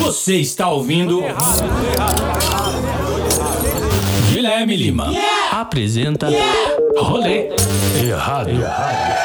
Você está ouvindo. Guilherme Lima. Apresenta Rolê. Errado. Agora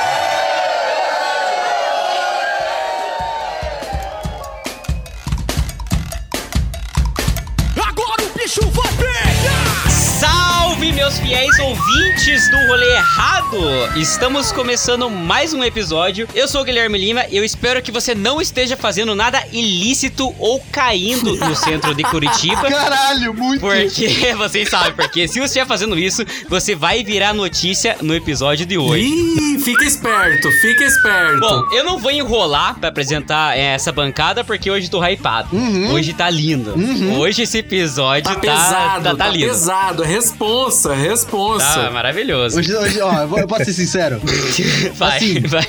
fiéis ouvintes do Rolê Errado! Estamos começando mais um episódio. Eu sou o Guilherme Lima e eu espero que você não esteja fazendo nada ilícito ou caindo no centro de Curitiba. Caralho, muito. Porque, vocês sabem, porque se você estiver fazendo isso, você vai virar notícia no episódio de hoje. Ih, fica esperto, fica esperto. Bom, eu não vou enrolar pra apresentar é, essa bancada porque hoje tô hypado. Hoje tá lindo. Hoje esse episódio tá tá, pesado, tá, tá, tá lindo. pesado. É responsa, responsa. Tá maravilhoso. Hoje, hoje, ó, eu posso ser sincero. vai, assim, vai.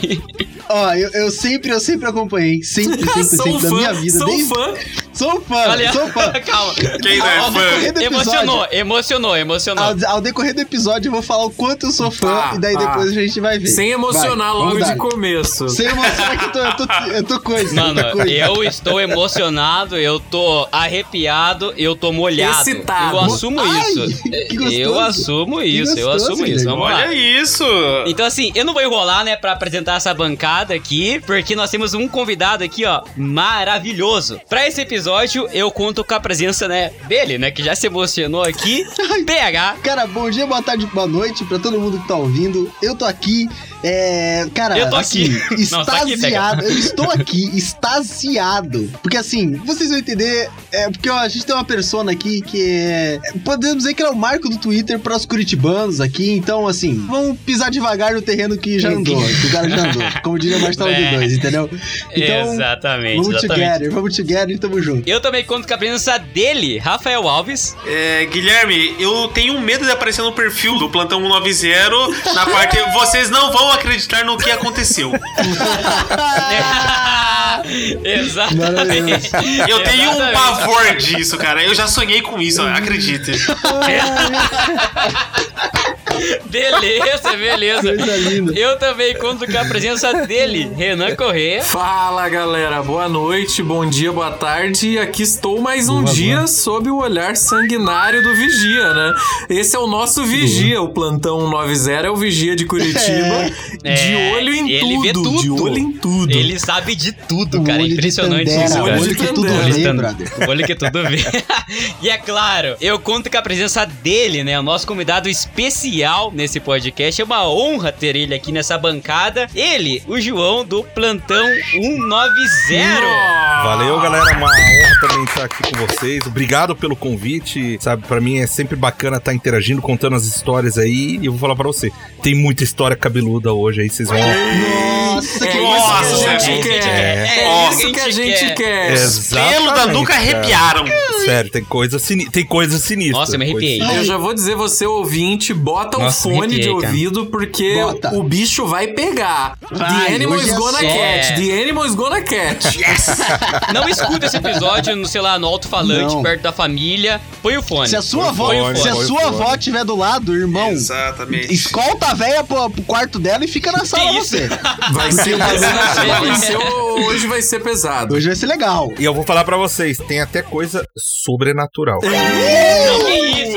Ó, eu, eu sempre, eu sempre acompanhei. Sempre, sempre, sou sempre da fã, minha vida. sou desde- fã. Sou fã, Olha, sou fã. calma. Quem não é Ao fã? episódio- Emocionou, emocionou, emocionou. Ao, ao decorrer do episódio, eu vou falar o quanto eu sou fã Tá, e daí tá. depois a gente vai ver. Sem emocionar Vai, logo de começo. Sem emocionar que eu tô, eu tô, eu tô coisa. Mano, coisa. eu estou emocionado, eu tô arrepiado, eu tô molhado. Excitado. Eu assumo Ai, isso. Eu assumo isso, eu assumo isso. Vamos lá. Olha isso! Então, assim, eu não vou enrolar, né, pra apresentar essa bancada aqui, porque nós temos um convidado aqui, ó, maravilhoso. Pra esse episódio, eu conto com a presença, né, dele, né, que já se emocionou aqui, PH. Cara, bom dia, boa tarde, boa noite pra todo mundo que tá ouvindo. Eu tô aqui, é. Cara, Eu tô assim, aqui. Não, tá aqui, extasiado. eu estou aqui, extasiado. Porque assim, vocês vão entender. É, porque ó, a gente tem uma persona aqui que é. Podemos dizer que é o marco do Twitter para os curitibanos aqui. Então, assim, vamos pisar devagar no terreno que já andou, que o cara já andou. Como diria Marcelo É. de dois, entendeu? Então, exatamente, vamos exatamente. together, vamos together e tamo junto. Eu também conto com a presença dele, Rafael Alves. É, Guilherme, eu tenho medo de aparecer no perfil do Plantão 190 na parte vocês não vão acreditar no que aconteceu. Exatamente. Eu tenho um pavor disso, cara. Eu já sonhei com isso, acredite. Beleza, beleza. Coisa linda. Eu também conto com a presença dele, Renan Corrêa. Fala galera, boa noite, bom dia, boa tarde. Aqui estou mais um dia sob o olhar sanguinário do Vigia, né? Esse é o nosso Vigia, o plantão 90 é o Vigia de Curitiba. É, de olho em ele tudo, vê tudo. de olho em tudo. Ele sabe de tudo, O cara. É impressionante Tandera, isso, olho que tudo vê, olho que tudo vê. e é claro, eu conto com a presença dele, né? O nosso convidado especial nesse podcast. É uma honra ter ele aqui nessa bancada. Ele, o João do Plantão 190. Valeu, galera. Uma honra também estar aqui com vocês. Obrigado pelo convite. Sabe, pra mim é sempre bacana estar interagindo, contando as histórias aí. E eu vou falar pra você: tem muita história cabeluda hoje aí, vocês vão. Nossa, É que Nossa, isso que a Zé. gente É quer. isso É que isso que a gente quer. Pelo da nuca arrepiaram. Sério, tem coisas sini tem coisas sinistras. Nossa, eu me arrepiei. Eu já vou dizer, você ouvinte, bota Nossa, o fone de ouvido porque Bota. o bicho vai pegar. Vai, The animal is é gonna só. catch. The animal is gonna catch. Não escuta esse episódio no, sei lá, no alto-falante, perto da família. Põe o fone. Se a sua avó, se a sua fone. avó estiver do lado, irmão, Exatamente. escolta a véia pro, pro quarto dela e fica na sala você. Vai ser, vai ser- É. vai ser- hoje vai ser pesado. Hoje vai ser legal. E eu vou falar pra vocês: tem até coisa sobrenatural. Não?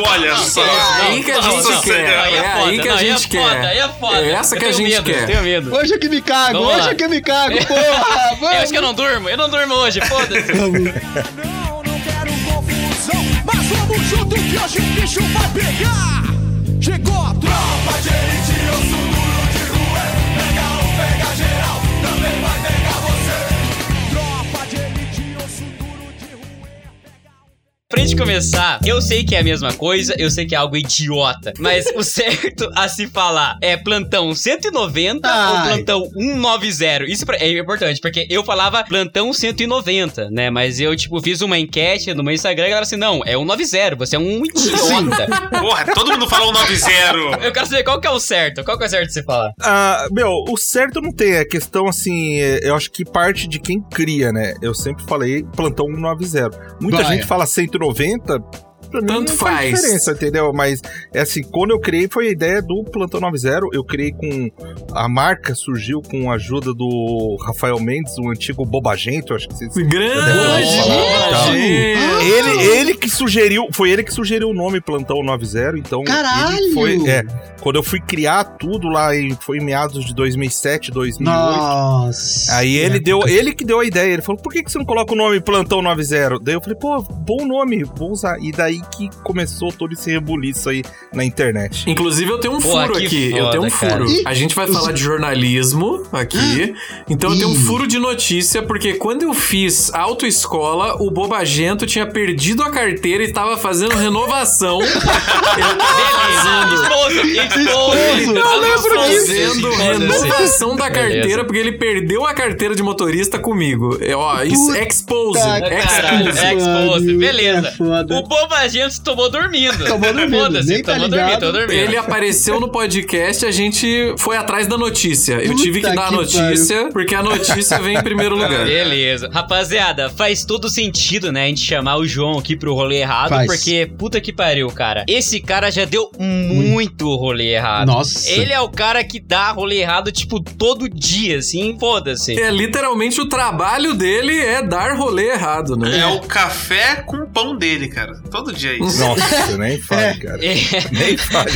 Olha não, só. É aí que a gente quer. É foda, aí que a gente é quer. foda, aí é foda. É essa Eu que a gente medo, quer. Tenho medo. Hoje é que me cago, Vamos hoje lá. é que me cago, porra! Eu acho que eu não durmo, eu não durmo hoje, foda-se. Não, não quero confusão, mas vamos junto que hoje o bicho vai pegar. Chegou a tropa de elite, eu sou Pra gente começar, eu sei que é a mesma coisa, eu sei que é algo idiota, mas o certo a se falar é plantão 190 ou Ai. plantão 190? Isso é importante, porque eu falava plantão 190, né? Mas eu, tipo, fiz uma enquete no meu Instagram e a galera assim, não, é 190, você é um idiota. Porra, todo mundo falou 90. eu quero saber qual que é o certo, qual que é o certo de você falar? Ah, meu, o certo não tem. É questão assim. é, Eu acho que parte de quem cria, né? Eu sempre falei plantão 190. Muita Vai. gente fala 190. Pra mim Tanto não faz. faz. diferença, entendeu? Mas, é assim, quando eu criei, foi a ideia do Plantão 90. Eu criei com. A marca surgiu com a ajuda do Rafael Mendes, o antigo Bobagento, acho que vocês. Grande! Falar, sugeriu, foi ele que sugeriu o nome Plantão 90, então Caralho! ele foi, é, quando eu fui criar tudo lá em, foi em meados de 2007, 2008. Nossa. Aí ele deu, ele que deu a ideia, ele falou: "Por que que você não coloca o nome Plantão 90?" Daí eu falei: "Pô, bom nome, vou usar". E daí que começou todo esse rebuliço aí na internet. Inclusive, eu tenho um Porra, furo aqui. eu foda, tenho um cara. furo. A gente vai falar de jornalismo aqui. Então eu tenho um furo de notícia, porque quando eu fiz autoescola, o Bobagento tinha perdido a carteira e tava fazendo renovação. ele tava fazendo. Lembro disso. fazendo renovação da carteira, porque ele perdeu a carteira de motorista comigo. É, Ó, isso, expose. Caralho, Expose. beleza. é. O Bobagento tomou dormindo. Tomou dormindo, Foda-se, nem tá tomou dormindo, tomou dormindo. Ele apareceu no podcast, a gente foi atrás da notícia. Eu tive que dar a notícia, porque a notícia vem em primeiro lugar. Beleza. Rapaziada, faz todo sentido, né, a gente chamar o João aqui pro rolê errado, Faz. porque puta que pariu, cara. Esse cara já deu muito rolê errado. Nossa. Ele é o cara que dá rolê errado, tipo, todo dia, assim, foda-se. É literalmente o trabalho dele é dar rolê errado, né? É o café com pão dele, cara. Todo dia é isso. Nossa, nem fale, cara. É. Nem fale.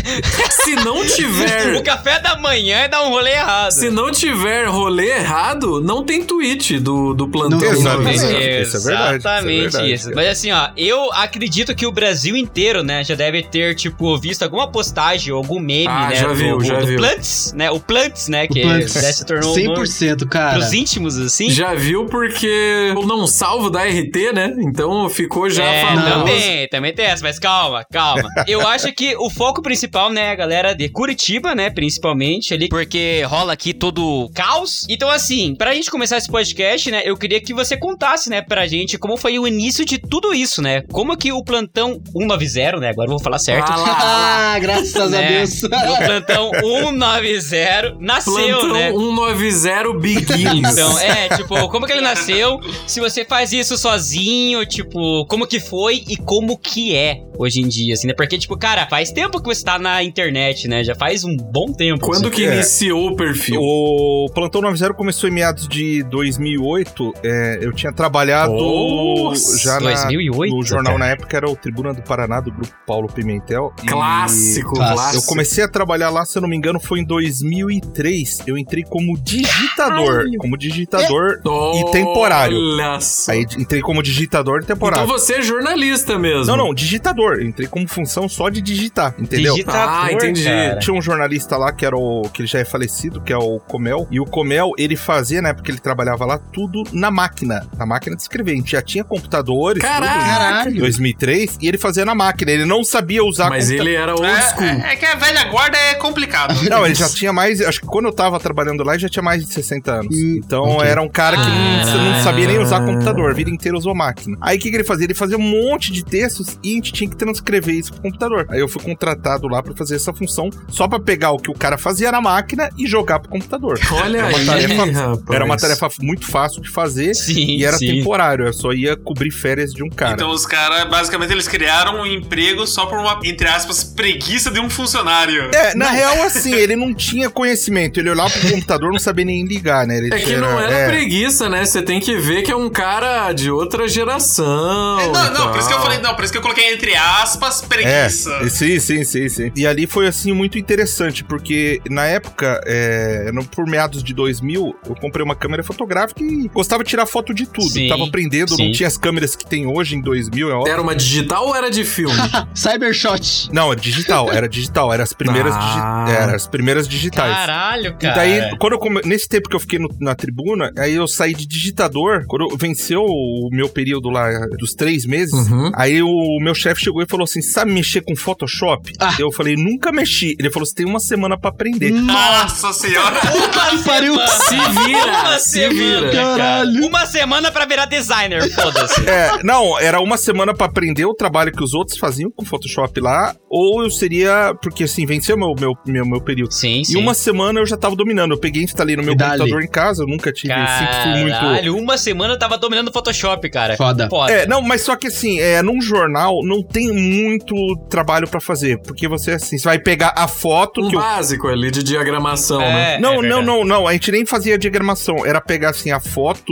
Se não O tiver. café da manhã é dar um rolê errado. Se não tiver rolê errado, não tem tweet do, do plantão. Não tem. Exatamente. Isso. Isso é verdade, isso é Exatamente verdade, isso. Mas assim, ó, eu acredito que o Brasil inteiro, né, já deve ter, tipo, visto alguma postagem ou algum meme, Ah, né? já do, viu, já do viu. Plants, né? O Plants, né? O Que Plants. se tornou um nome 100%, cara. pros íntimos, assim. Já viu porque o não salvo da RT, né? Então ficou já é, famoso. também, também tem essa, mas calma, calma. Eu acho que o foco principal, né, a galera de Curitiba, né, principalmente ali, porque rola aqui todo o caos. Então, assim, pra gente começar esse podcast, né, eu queria que você contasse, né, pra gente como foi o início de tudo isso, né? Como que o plantão 190, né, agora eu vou falar certo. Ah lá. Ah, graças a né, Deus. O plantão 190 nasceu, Plantão né? 190 Begins. Então, é, tipo, como que ele nasceu? Se você faz isso sozinho, tipo, como que foi e como que é hoje em dia, assim, né? Porque, tipo, cara, faz tempo que você tá na internet, né? Já faz um bom tempo. Quando assim. que É. iniciou o perfil? O Plantão 90 começou em meados de 2008. é, eu tinha trabalhado Nossa, já na, 2008, no jornal. Na época era o Tribuna do Paraná do grupo Paulo Pimentel. e Clássico, Clássico. clássico. Eu comecei a trabalhar lá, se eu não me engano, foi em 2003. Eu entrei como digitador, como digitador e temporário. Olha só. Aí entrei como digitador e temporário. Então você é jornalista mesmo. Não, não, digitador. Entrei como função só de digitar, entendeu? Digitador, Ah, entendi. cara. Tinha um jornalista lá que era o. que ele já é falecido, que é o Comel. E o Comel, ele fazia, né? Porque ele trabalhava lá tudo na máquina. Na máquina de escrever. A gente já tinha computadores. tudo, em Caralho. 2003. E ele fazia na máquina. Ele não sabia usar Mas ele era old school. É, é que a velha guarda é complicado. Não, ele já tinha mais. Acho que quando eu tava trabalhando lá, ele já tinha mais de 60 anos. Hum, Então ok. era um cara que não, não sabia nem usar computador, a vida inteira usou máquina. Aí o que, que ele fazia? Ele fazia um monte de textos e a gente tinha que transcrever isso pro computador. Aí eu fui contratado lá pra fazer essa função, só pra pegar o que o cara fazia na máquina e jogar pro computador. Olha Era uma aí, tarefa- rapaz. Era uma tarefa muito fácil de fazer Sim, e era sim. temporário. Eu só ia cobrir férias de um cara. Então os caras, basicamente, eles criaram um emprego só por uma, entre aspas, preguiça de um funcionário. É, na real, assim, ele não tinha conhecimento. Ele olhava pro computador, não sabia nem ligar, né? Ele É que tinha- não era é. preguiça, né? Você tem que ver que é um cara de outra geração. É, não, não, por isso que eu falei, não, por isso que eu coloquei entre aspas, preguiça. É, sim, sim, sim, sim. E ali foi, assim, muito interessante, porque na época, é, no- por meados de 2000, eu comprei uma câmera fotográfica e gostava de tirar foto de tudo. Sim, Tava aprendendo, sim. não tinha as câmeras que tem hoje em 2000, é óbvio. Era uma digital ou era de filme? Cybershot. Não, era digital, era digital, era as primeiras, Ah. digi- era as primeiras digitais. Caralho, E cara. daí, quando eu come- nesse tempo que eu fiquei no- na tribuna, aí eu saí de digitador. Quando eu- venceu o meu período lá dos três meses, Uhum. aí o meu chefe chegou e falou assim: sabe mexer com Photoshop? Ah. Eu falei, nunca mexi. Ele falou: você tem uma semana pra aprender. Nossa senhora! Puta que pariu. Se vira, Uma se semana, vira. cara. Caralho. Uma semana pra virar designer, foda-se. É, não, era uma semana pra aprender o trabalho que os outros faziam com Photoshop lá, ou eu seria, porque assim, venceu meu, meu, meu, meu período. Sim, sim. E uma semana eu já tava dominando. Eu peguei e instalei no meu E dali. computador em casa, eu nunca tive, sempre fui muito. Caralho, uma semana eu tava dominando o Photoshop, cara. Foda. Foda. É, não, mas só que assim, é, num jornal não tem muito trabalho pra fazer, porque você assim, você vai pegar a foto Um que eu básico ali de diagramação, né? É, não, é não, não, não. A gente nem fazia diagramação. Era pegar assim a foto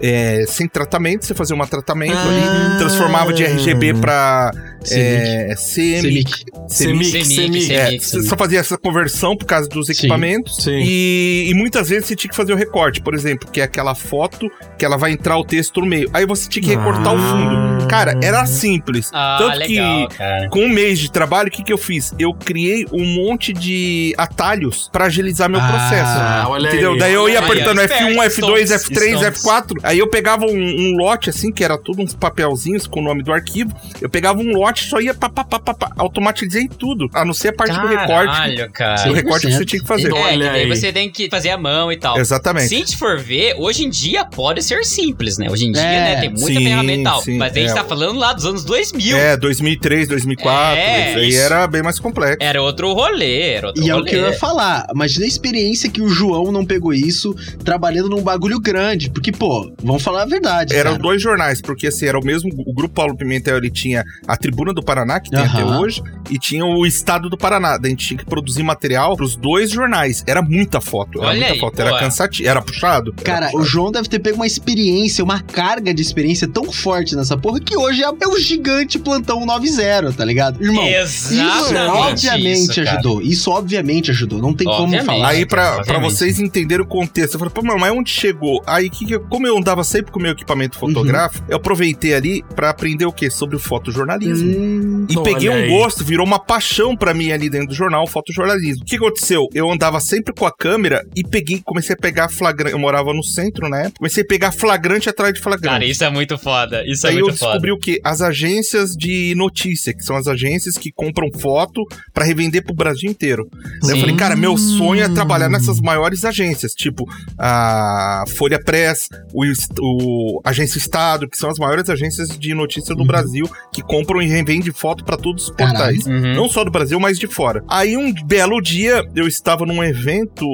é, sem tratamento, você fazia um tratamento Ah. ali, transformava de RGB pra é, CMYK. Semic. É, só fazia essa conversão por causa dos equipamentos. Sim. E, e muitas vezes você tinha que fazer o recorte, por exemplo, que é aquela foto que ela vai entrar o texto no meio. Aí você tinha que recortar o fundo. Cara, era simples. Ah, Tanto legal, que cara. com um mês de trabalho, o que, que eu fiz? Eu criei um monte de atalhos pra agilizar meu Ah, processo. Ah, olha Entendeu? aí. Daí eu ia Aí, apertando ó, F1, F2, Stonks, F3, Stonks. F4. Aí eu pegava um, um lote, assim, que era tudo uns papelzinhos com o nome do arquivo. Eu pegava um lote e só ia pá, pá, pá, pá, pá, automatizei tudo. A não ser a parte do recorte. Caralho, cara. O recorte que 100%. você tinha que fazer. É, que Olha daí aí. você tem que fazer a mão e tal. Exatamente. Se a gente for ver, hoje em dia pode ser simples, né? Hoje em dia, É, né, tem muita sim, ferramenta e tal. sim, mas a gente é. tá falando lá dos anos 2000. É, 2003, 2004. É, isso aí era bem mais complexo. Era outro rolê, era outro E é o rolê. que eu ia falar. Imagina a experiência que o João não pegou isso trabalhando num bagulho grande. Porque, pô, vamos falar a verdade. Eram cara. dois jornais, porque assim, era o mesmo. O Grupo Paulo Pimentel ele tinha a Tribuna do Paraná, que tem Aham. até hoje, e tinha o Estado do Paraná. Daí a gente tinha que produzir material pros dois jornais. Era muita foto. Era Olha muita aí, foto. Era cansativo. Era puxado. Era Cara, o puxado. João deve ter pego uma experiência, uma carga de experiência tão forte nessa porra que hoje é, é o gigante plantão 90, tá ligado? Irmão, isso Exatamente obviamente isso, ajudou. Isso obviamente ajudou. Não tem Obviamente. como falar. Aí, pra, pra vocês entenderem o contexto, eu falei, pô, mas onde chegou? Aí, que que, como eu andava sempre com o meu equipamento Uhum. fotográfico, eu aproveitei ali pra aprender o quê? Sobre o fotojornalismo. Hum, E peguei um aí. gosto, virou uma paixão pra mim ali dentro do jornal, fotojornalismo. O que aconteceu? Eu andava sempre com a câmera e peguei, comecei a pegar flagrante. Eu morava no centro, né? Comecei a pegar flagrante atrás de flagrante. Cara, isso é muito foda. Isso é Aí eu muito foda. descobri o que? As agências de notícia, que são as agências que compram foto pra revender pro Brasil inteiro. Daí eu falei, cara, meu sonho é trabalhar nessas maiores agências, tipo a Folha Press, o, o Agência Estado, que são as maiores agências de notícia do Brasil, que compram e revendem foto pra todos os portais. Uhum. Não só do Brasil, mas de fora. Aí um belo dia eu estava num evento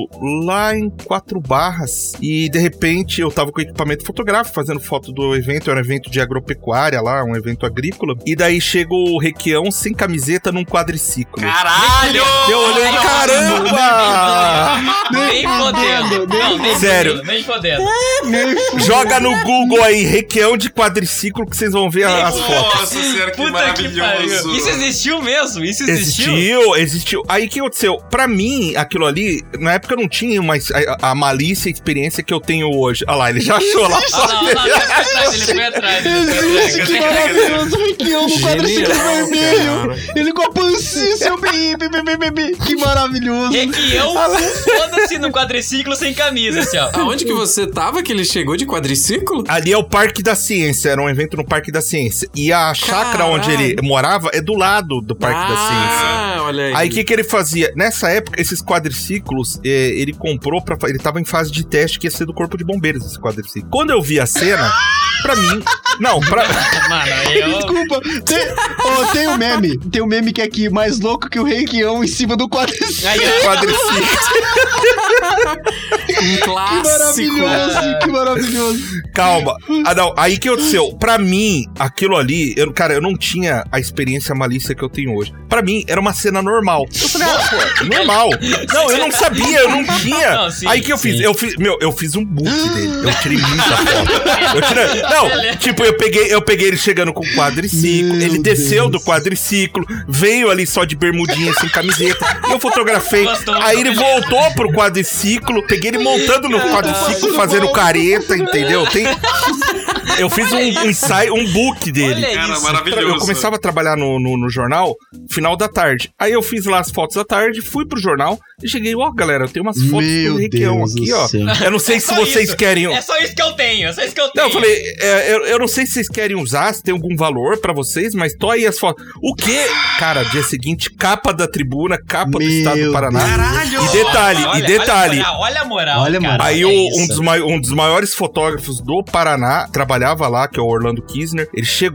lá em Quatro Barras e de repente eu tava com equipamento fotográfico fazendo foto do evento, era um evento de agropecuária lá, um evento agrícola. E daí chega o Requião sem camiseta num quadriciclo. Caralho! Eu olhei, caramba! Nem podendo. Nem Sério. podendo, Nem podendo. Joga no Google aí, Requião de quadriciclo que vocês vão ver as fotos. Nossa senhora, que Puta que maravilhoso. pariu. Isso existiu mesmo? Isso existiu? Existiu, existiu. Aí o que aconteceu? Pra mim, aquilo ali, na época eu não tinha mais a, a malícia e experiência que eu tenho hoje. Olha lá, ele já achou lá. Ah, não, não, ele foi atrás, ele foi atrás. Existe, que maravilhoso, Requião no quadriciclo vermelho. Ele com a pancinha, seu bem, bem, bem. Que maravilhoso. Requião, foda-se no quadriciclo sem camisa, assim, ó. Aonde que você tava que ele chegou de quadriciclo? Ali é o Parque da Ciência, era um evento no Parque da Ciência. E a chácara onde ele morava é do lado do Parque da Ciência. Ah, olha aí. Aí o que, que ele fazia? Nessa época, esses quadriciclos, eh, ele comprou pra. fa- Ele tava em fase de teste que ia ser do Corpo de Bombeiros, esse quadriciclo. Quando eu vi a cena, pra mim. Não, pra. Mano, eu... Desculpa, tem, ó, tem um meme. Tem um meme que é aqui, mais louco que o Requião em cima do quadriciclo. Aí, quadriciclo. Um Que clássico. maravilhoso, que maravilhoso. Calma. Ah, não. Aí que aconteceu? Pra mim, aquilo ali, eu, cara, eu não tinha a experiência malícia que eu tenho hoje. Pra mim, era uma cena normal. Eu falei, ah, pô, normal. Não, eu não sabia, eu não tinha. Não, sim, Aí que eu fiz? sim. Eu fiz, meu, eu fiz um book dele. Eu tirei muita foto. Eu tirei, não, tipo, eu peguei, eu peguei ele chegando com o quadriciclo, Meu ele desceu Deus. do quadriciclo, veio ali só de bermudinha sem camiseta. e eu fotografei. Gostou, Aí ele beleza. voltou pro quadriciclo, peguei ele montando no quadriciclo, fazendo careta, entendeu? Tem eu fiz um, um ensaio, um book dele. Olha Cara, isso. maravilhoso. Eu começava a trabalhar no, no, no jornal final da tarde. Aí eu fiz lá as fotos da tarde, fui pro jornal e cheguei, ó, galera, eu tenho umas fotos Meu do Requião Deus aqui, do ó. céu. Eu não sei se Só vocês isso. querem. É só isso que eu tenho, é só isso que eu Não, tenho. eu falei, é, eu, eu não sei se vocês querem usar, se tem algum valor pra vocês, mas tô aí as fotos. O quê? Cara, dia seguinte, capa da tribuna, capa do Meu estado do Paraná. Caralho! E detalhe, Olha, e detalhe. Olha a moral, olha a moral, cara. Aí isso. um, dos um dos maiores fotógrafos do Paraná trabalhava lá, que é o Orlando Kisner. Ele chegou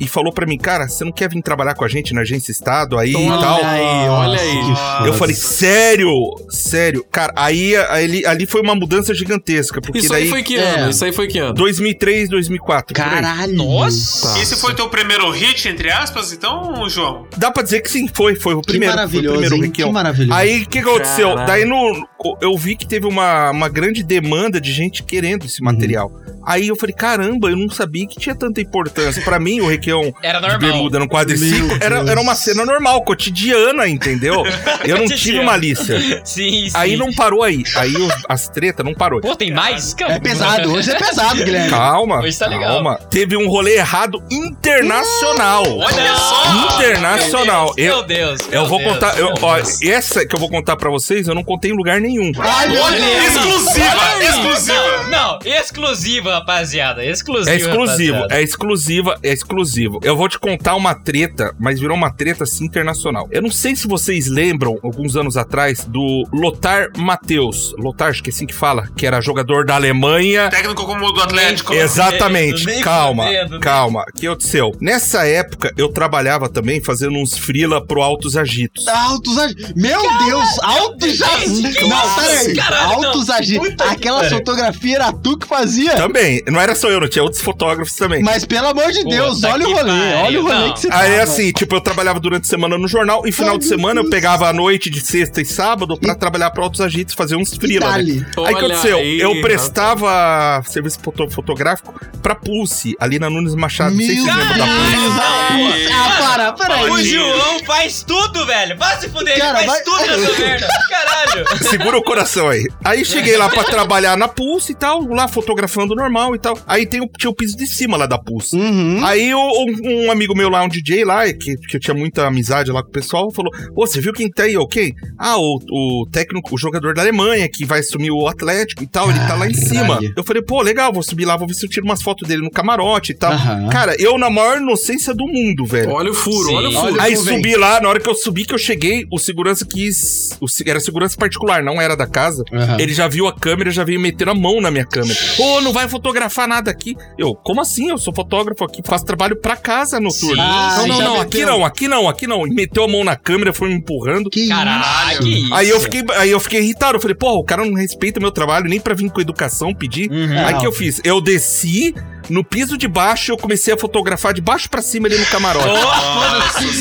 e falou pra mim, cara, você não quer vir trabalhar com a gente na agência Estado aí e Olha tal? aí, olha aí. Eu falei, sério? Sério? Cara, aí ali, ali foi uma mudança gigantesca, porque Isso daí... aí foi que é. ano? Isso aí foi que ano? 2003, 2004. por aí. Caralho. Nossa! Esse foi teu primeiro hit, entre aspas, então, João? Dá pra dizer que sim, foi. Foi o Que primeiro. maravilhoso, foi o primeiro hein? Que maravilhoso. Aí, o que que aconteceu? Caralho. Daí, no, eu vi que teve uma, uma grande demanda de gente querendo Uhum. esse material. Aí eu falei, caramba, eu não sabia que tinha tanta importância. Pra mim, o Requião Era de normal. bermuda no quadriciclo era, Deus. era uma cena normal, cotidiana, entendeu? Eu não tive malícia. Sim, sim. Aí não parou aí. Aí os- as tretas não parou. Pô, tem mais? É pesado, hoje é pesado, Guilherme. Calma, Hoje tá legal. calma. Teve um rolê errado internacional. Olha só! Internacional. Meu Eu, Deus, eu meu vou Deus, contar. eu- ó, Deus. essa que eu vou contar pra vocês, eu não contei em lugar nenhum. Ai, Olha, Deus. exclusiva! Olha. Exclusiva! Não, não, exclusiva, rapaziada. Exclusiva. É exclusivo, rapaziada. é exclusiva, é exclusivo. Eu vou te contar uma treta, mas virou uma treta assim internacional. Eu não sei se vocês lembram, alguns anos atrás, do Lothar Matheus. Lothar, acho que é assim que fala, que era jogador da Alemanha. Técnico como do Atlético. Exatamente, nem calma, fudendo, nem- calma. O que aconteceu? Nessa época, eu trabalhava também fazendo uns frila pro Altos Agitos. Altos agitos. Meu Deus, altos agitos. Não, peraí. Altos agitos. Aquela fotografia era tu que fazia? Também, não era só eu, não tinha outros fotógrafos também. Mas pelo amor de Deus, Puta olha o rolê. pariu, Olha o rolê não. que você Aí tava. assim, tipo, eu trabalhava durante a semana no jornal e final Ai, de meu semana eu Deus. pegava a noite de sexta e sábado pra trabalhar pra Altos Agitos, fazer uns frila, né? Aí o que Olha aconteceu? aí, eu prestava serviço foto- fotográfico pra Pulse, ali na Nunes Machado. Não sei se Meu lembram da Pulse. Ah, para, peraí. O João faz tudo, velho. Vai se fuder, Cara, ele faz vai- tudo nessa merda. Caralho. Segura o coração aí. Aí cheguei lá pra trabalhar na Pulse e tal, lá fotografando normal e tal. Aí tem o, tinha o piso de cima lá da Pulse. Uhum. Aí o- um, um amigo meu lá, um DJ lá, que, que eu tinha muita amizade lá com o pessoal, falou: Ô, você viu quem tá aí, ok? Ah, o, o técnico, o jogador da Alemanha, que vai assumir o Atlético e tal, ele tá lá em cima. Caralho. Eu falei, pô, legal, vou subir lá, vou ver se eu tiro umas fotos dele no camarote e tal. Aham. Cara, eu na maior inocência do mundo, velho. Olha o furo, Sim. olha o furo. Aí vem. subi lá, na hora que eu subi, que eu cheguei, o segurança quis. o era segurança particular, não era da casa. Aham. Ele já viu a câmera, já veio meter a mão na minha câmera. Ô, não vai fotografar nada aqui. Eu, como assim? Eu sou fotógrafo aqui, faço trabalho pra casa noturno. Sim, não, não, não, meteu. aqui não, aqui não, aqui não. E meteu a mão na câmera, foi me empurrando. Que Caralho, que isso. Aí eu fiquei, aí eu fiquei irritado. Eu falei, pô, o cara não respeita meu trabalho, nem pra vir com educação pedir. Aí Não. que eu fiz? Eu desci no piso de baixo, eu comecei a fotografar de baixo pra cima ali no camarote.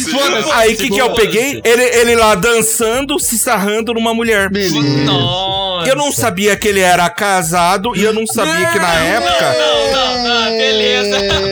Foda-se. Aí o que, que eu peguei? Ele, ele lá dançando, se sarrando numa mulher. Nossa. Eu não sabia que ele era casado e eu não sabia que na época. Não, não, não. Beleza.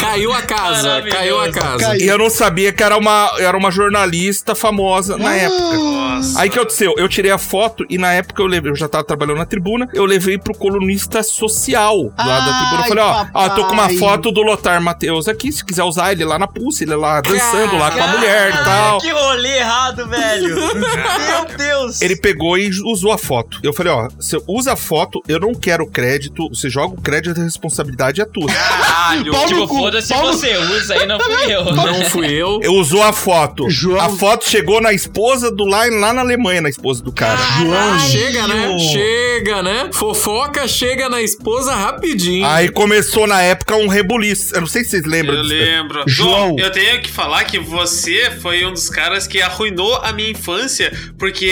Caiu a casa, caiu a casa. Caiu. E eu não sabia que era uma, era uma jornalista famosa na época. Nossa. Aí que aconteceu? Eu tirei a foto e na época eu levei, eu já tava trabalhando na tribuna, eu levei pro colunista social lá da tribuna. Eu Ai, falei, ó, ó, tô com uma foto do Lothar Matheus aqui, se quiser usar ele lá na pulse, ele lá dançando lá com a mulher e tal. Que rolê errado, velho. Meu Deus. Ele pegou e usou a foto. Eu falei, ó, você usa a foto, eu não quero crédito, você joga o crédito, a responsabilidade é tua. Caralho. Tipo, foda-se você, usa aí, não fui eu. Não fui eu. Eu usou a foto. João- A foto chegou na esposa do lá, lá na Alemanha, na esposa do cara. Ah, chega, né? Chega, né? Fofoca chega na esposa rapidinho. Aí começou na época um rebuliço. Eu não sei se vocês lembram Eu disso. lembro. João. João, eu tenho que falar que você foi um dos caras que arruinou a minha infância, porque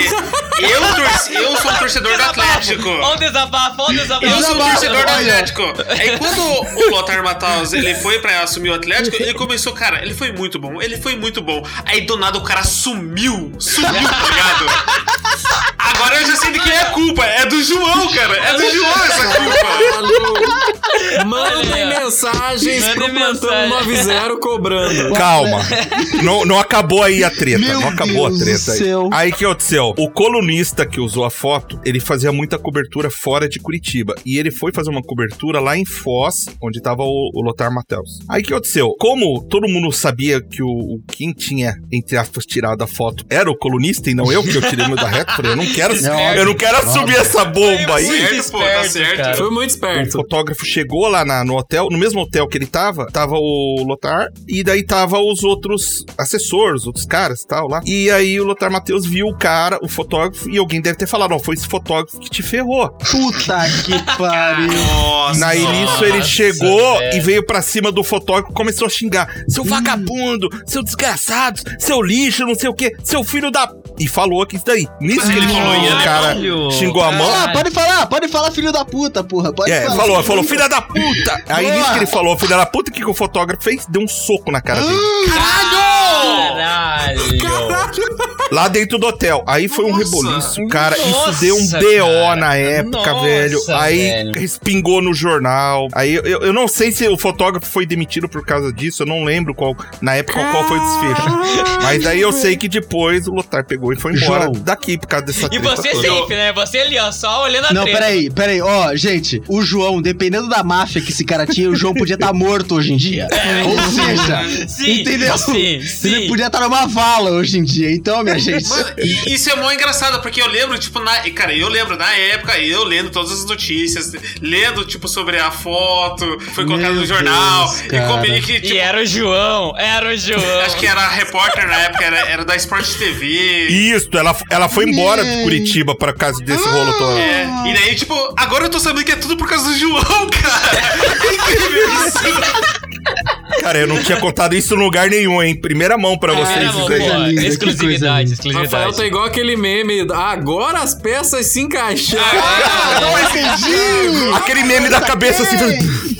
eu, torci, eu sou um torcedor do Atlético. Olha o desabafo, olha o desabafo. Eu sou um torcedor do. Atlético. Aí quando o Lothar Matthaus ele foi pra assumir o Atlético, ele começou, cara, ele foi muito bom, ele foi muito bom. Aí do nada o cara sumiu, sumiu, tá ligado? Agora eu já sei de quem é a culpa, é do João, cara, é do João essa culpa. Mandem mensagens Mandem pro plantão mensagem. 90 cobrando. Calma. não, não acabou aí a treta. Meu não acabou Deus a treta aí. céu. Aí que aconteceu? O colunista que usou a foto, ele fazia muita cobertura fora de Curitiba. E ele foi fazer uma cobertura lá em Foz, onde tava o, o Lothar Matheus. Aí que aconteceu? Como todo mundo sabia que o, o quem tinha, entre aspas, tirado a foto era o colunista e não eu, que eu tirei meu da reta, falei, eu não quero, eu não quero assumir essa bomba aí. Certo, pô, tá certo. cara. Foi muito O esperto. fotógrafo chegou lá na- no hotel, no mesmo hotel que ele tava, tava o Lothar, e daí tava os outros assessores, outros caras e tal lá. E aí o Lothar Matheus viu o cara, o fotógrafo, e alguém deve ter falado, ó, foi esse fotógrafo que te ferrou. Puta que pariu. Nossa. Na início ele chegou e veio pra cima do fotógrafo e começou a xingar. Seu vagabundo, seu desgraçado, seu lixo, não sei o que, seu filho da... E falou que isso daí. Nisso Mas que ele falou, e ele cara xingou a mão. Ah, pode falar, pode falar, filho da puta, porra. Pode É, falar. falou, falou, filha da puta! Aí Boa. nisso que ele falou, filha da puta, o que, que o fotógrafo fez? Deu um soco na cara dele. Caralho! Lá dentro do hotel. Aí foi um Nossa. reboliço, cara. Nossa, isso deu um BO cara. na época, Nossa, velho. Aí velho. respingou no jornal. Aí eu, eu não sei se o fotógrafo foi demitido por causa disso. Eu não lembro qual, na época qual foi o desfecho. Mas aí eu sei que depois o Lotar pegou e foi embora João. daqui por causa dessa E você toda. safe, né? Você ali, ó, só olhando a Não, treta. peraí, peraí. Ó, gente, o João, dependendo da máfia que esse cara tinha, o João podia estar morto hoje em dia. Ou seja, Sim, entendeu? sim, Ele sim. podia estar numa vala hoje em dia. Então, minha gente. Mano, e isso é mó engraçado, porque eu lembro, tipo, na. e, Cara, eu lembro na época, eu lendo todas as notícias, lendo, tipo, sobre a foto, foi colocado Meu no jornal, Deus, e comi que, tipo, E era o João, era o João. acho que era a repórter na época, era, era da Sport TV. Isso, ela, ela foi embora de. Curitiba por causa desse rolo todo. É, e daí, tipo, agora eu tô sabendo que é tudo por causa do João, cara. É incrível isso. Cara, eu não tinha contado isso em lugar nenhum, hein? Primeira mão pra vocês isso mano, aí. coisa pô, exclusividade, exclusividade. Rafael tá igual aquele meme. Agora as peças se encaixaram. Ah, Não entendi! Aquele meme da cabeça assim.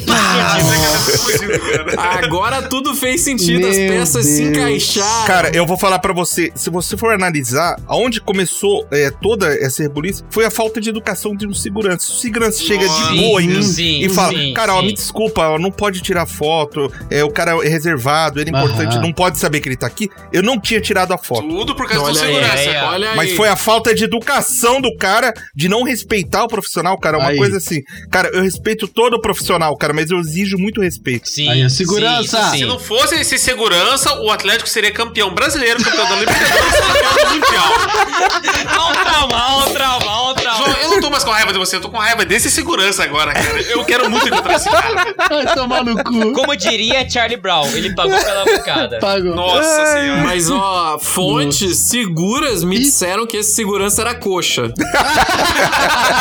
Agora tudo fez sentido. as Meu peças se Deus. encaixaram. Cara, eu vou falar pra você, se você for analisar, aonde começou é, toda essa rebuliço, foi a falta de educação de um segurança. Se o segurança chega Nossa. de boa em mim Sim, e fala, sim, cara, ó, sim. me desculpa, ó, não pode tirar foto, é, o cara é reservado, ele é importante, Aham. não pode saber que ele tá aqui. Eu não tinha tirado a foto. Tudo por causa do olha aí, segurança. é, olha aí. Mas foi a falta de educação do cara, de não respeitar o profissional, cara. Uma Aí. coisa assim, cara, eu respeito todo o profissional, cara, mas eu exijo muito respeito. Sim, Aí, a segurança. sim, Se sim. não fosse esse segurança, o Atlético seria campeão brasileiro, campeão da Libertadores, campeão mundial. Ó o trauma, ó o trauma, ó o trauma. João, eu não tô mais com raiva de você, eu tô com raiva desse segurança agora, cara. Eu quero muito encontrar esse cara. Vai tomar no cu. Como diria Charlie Brown, ele pagou pela bancada. Pagou. Nossa senhora. Mas, ó, fontes seguras me disseram que esse segurança era coxa.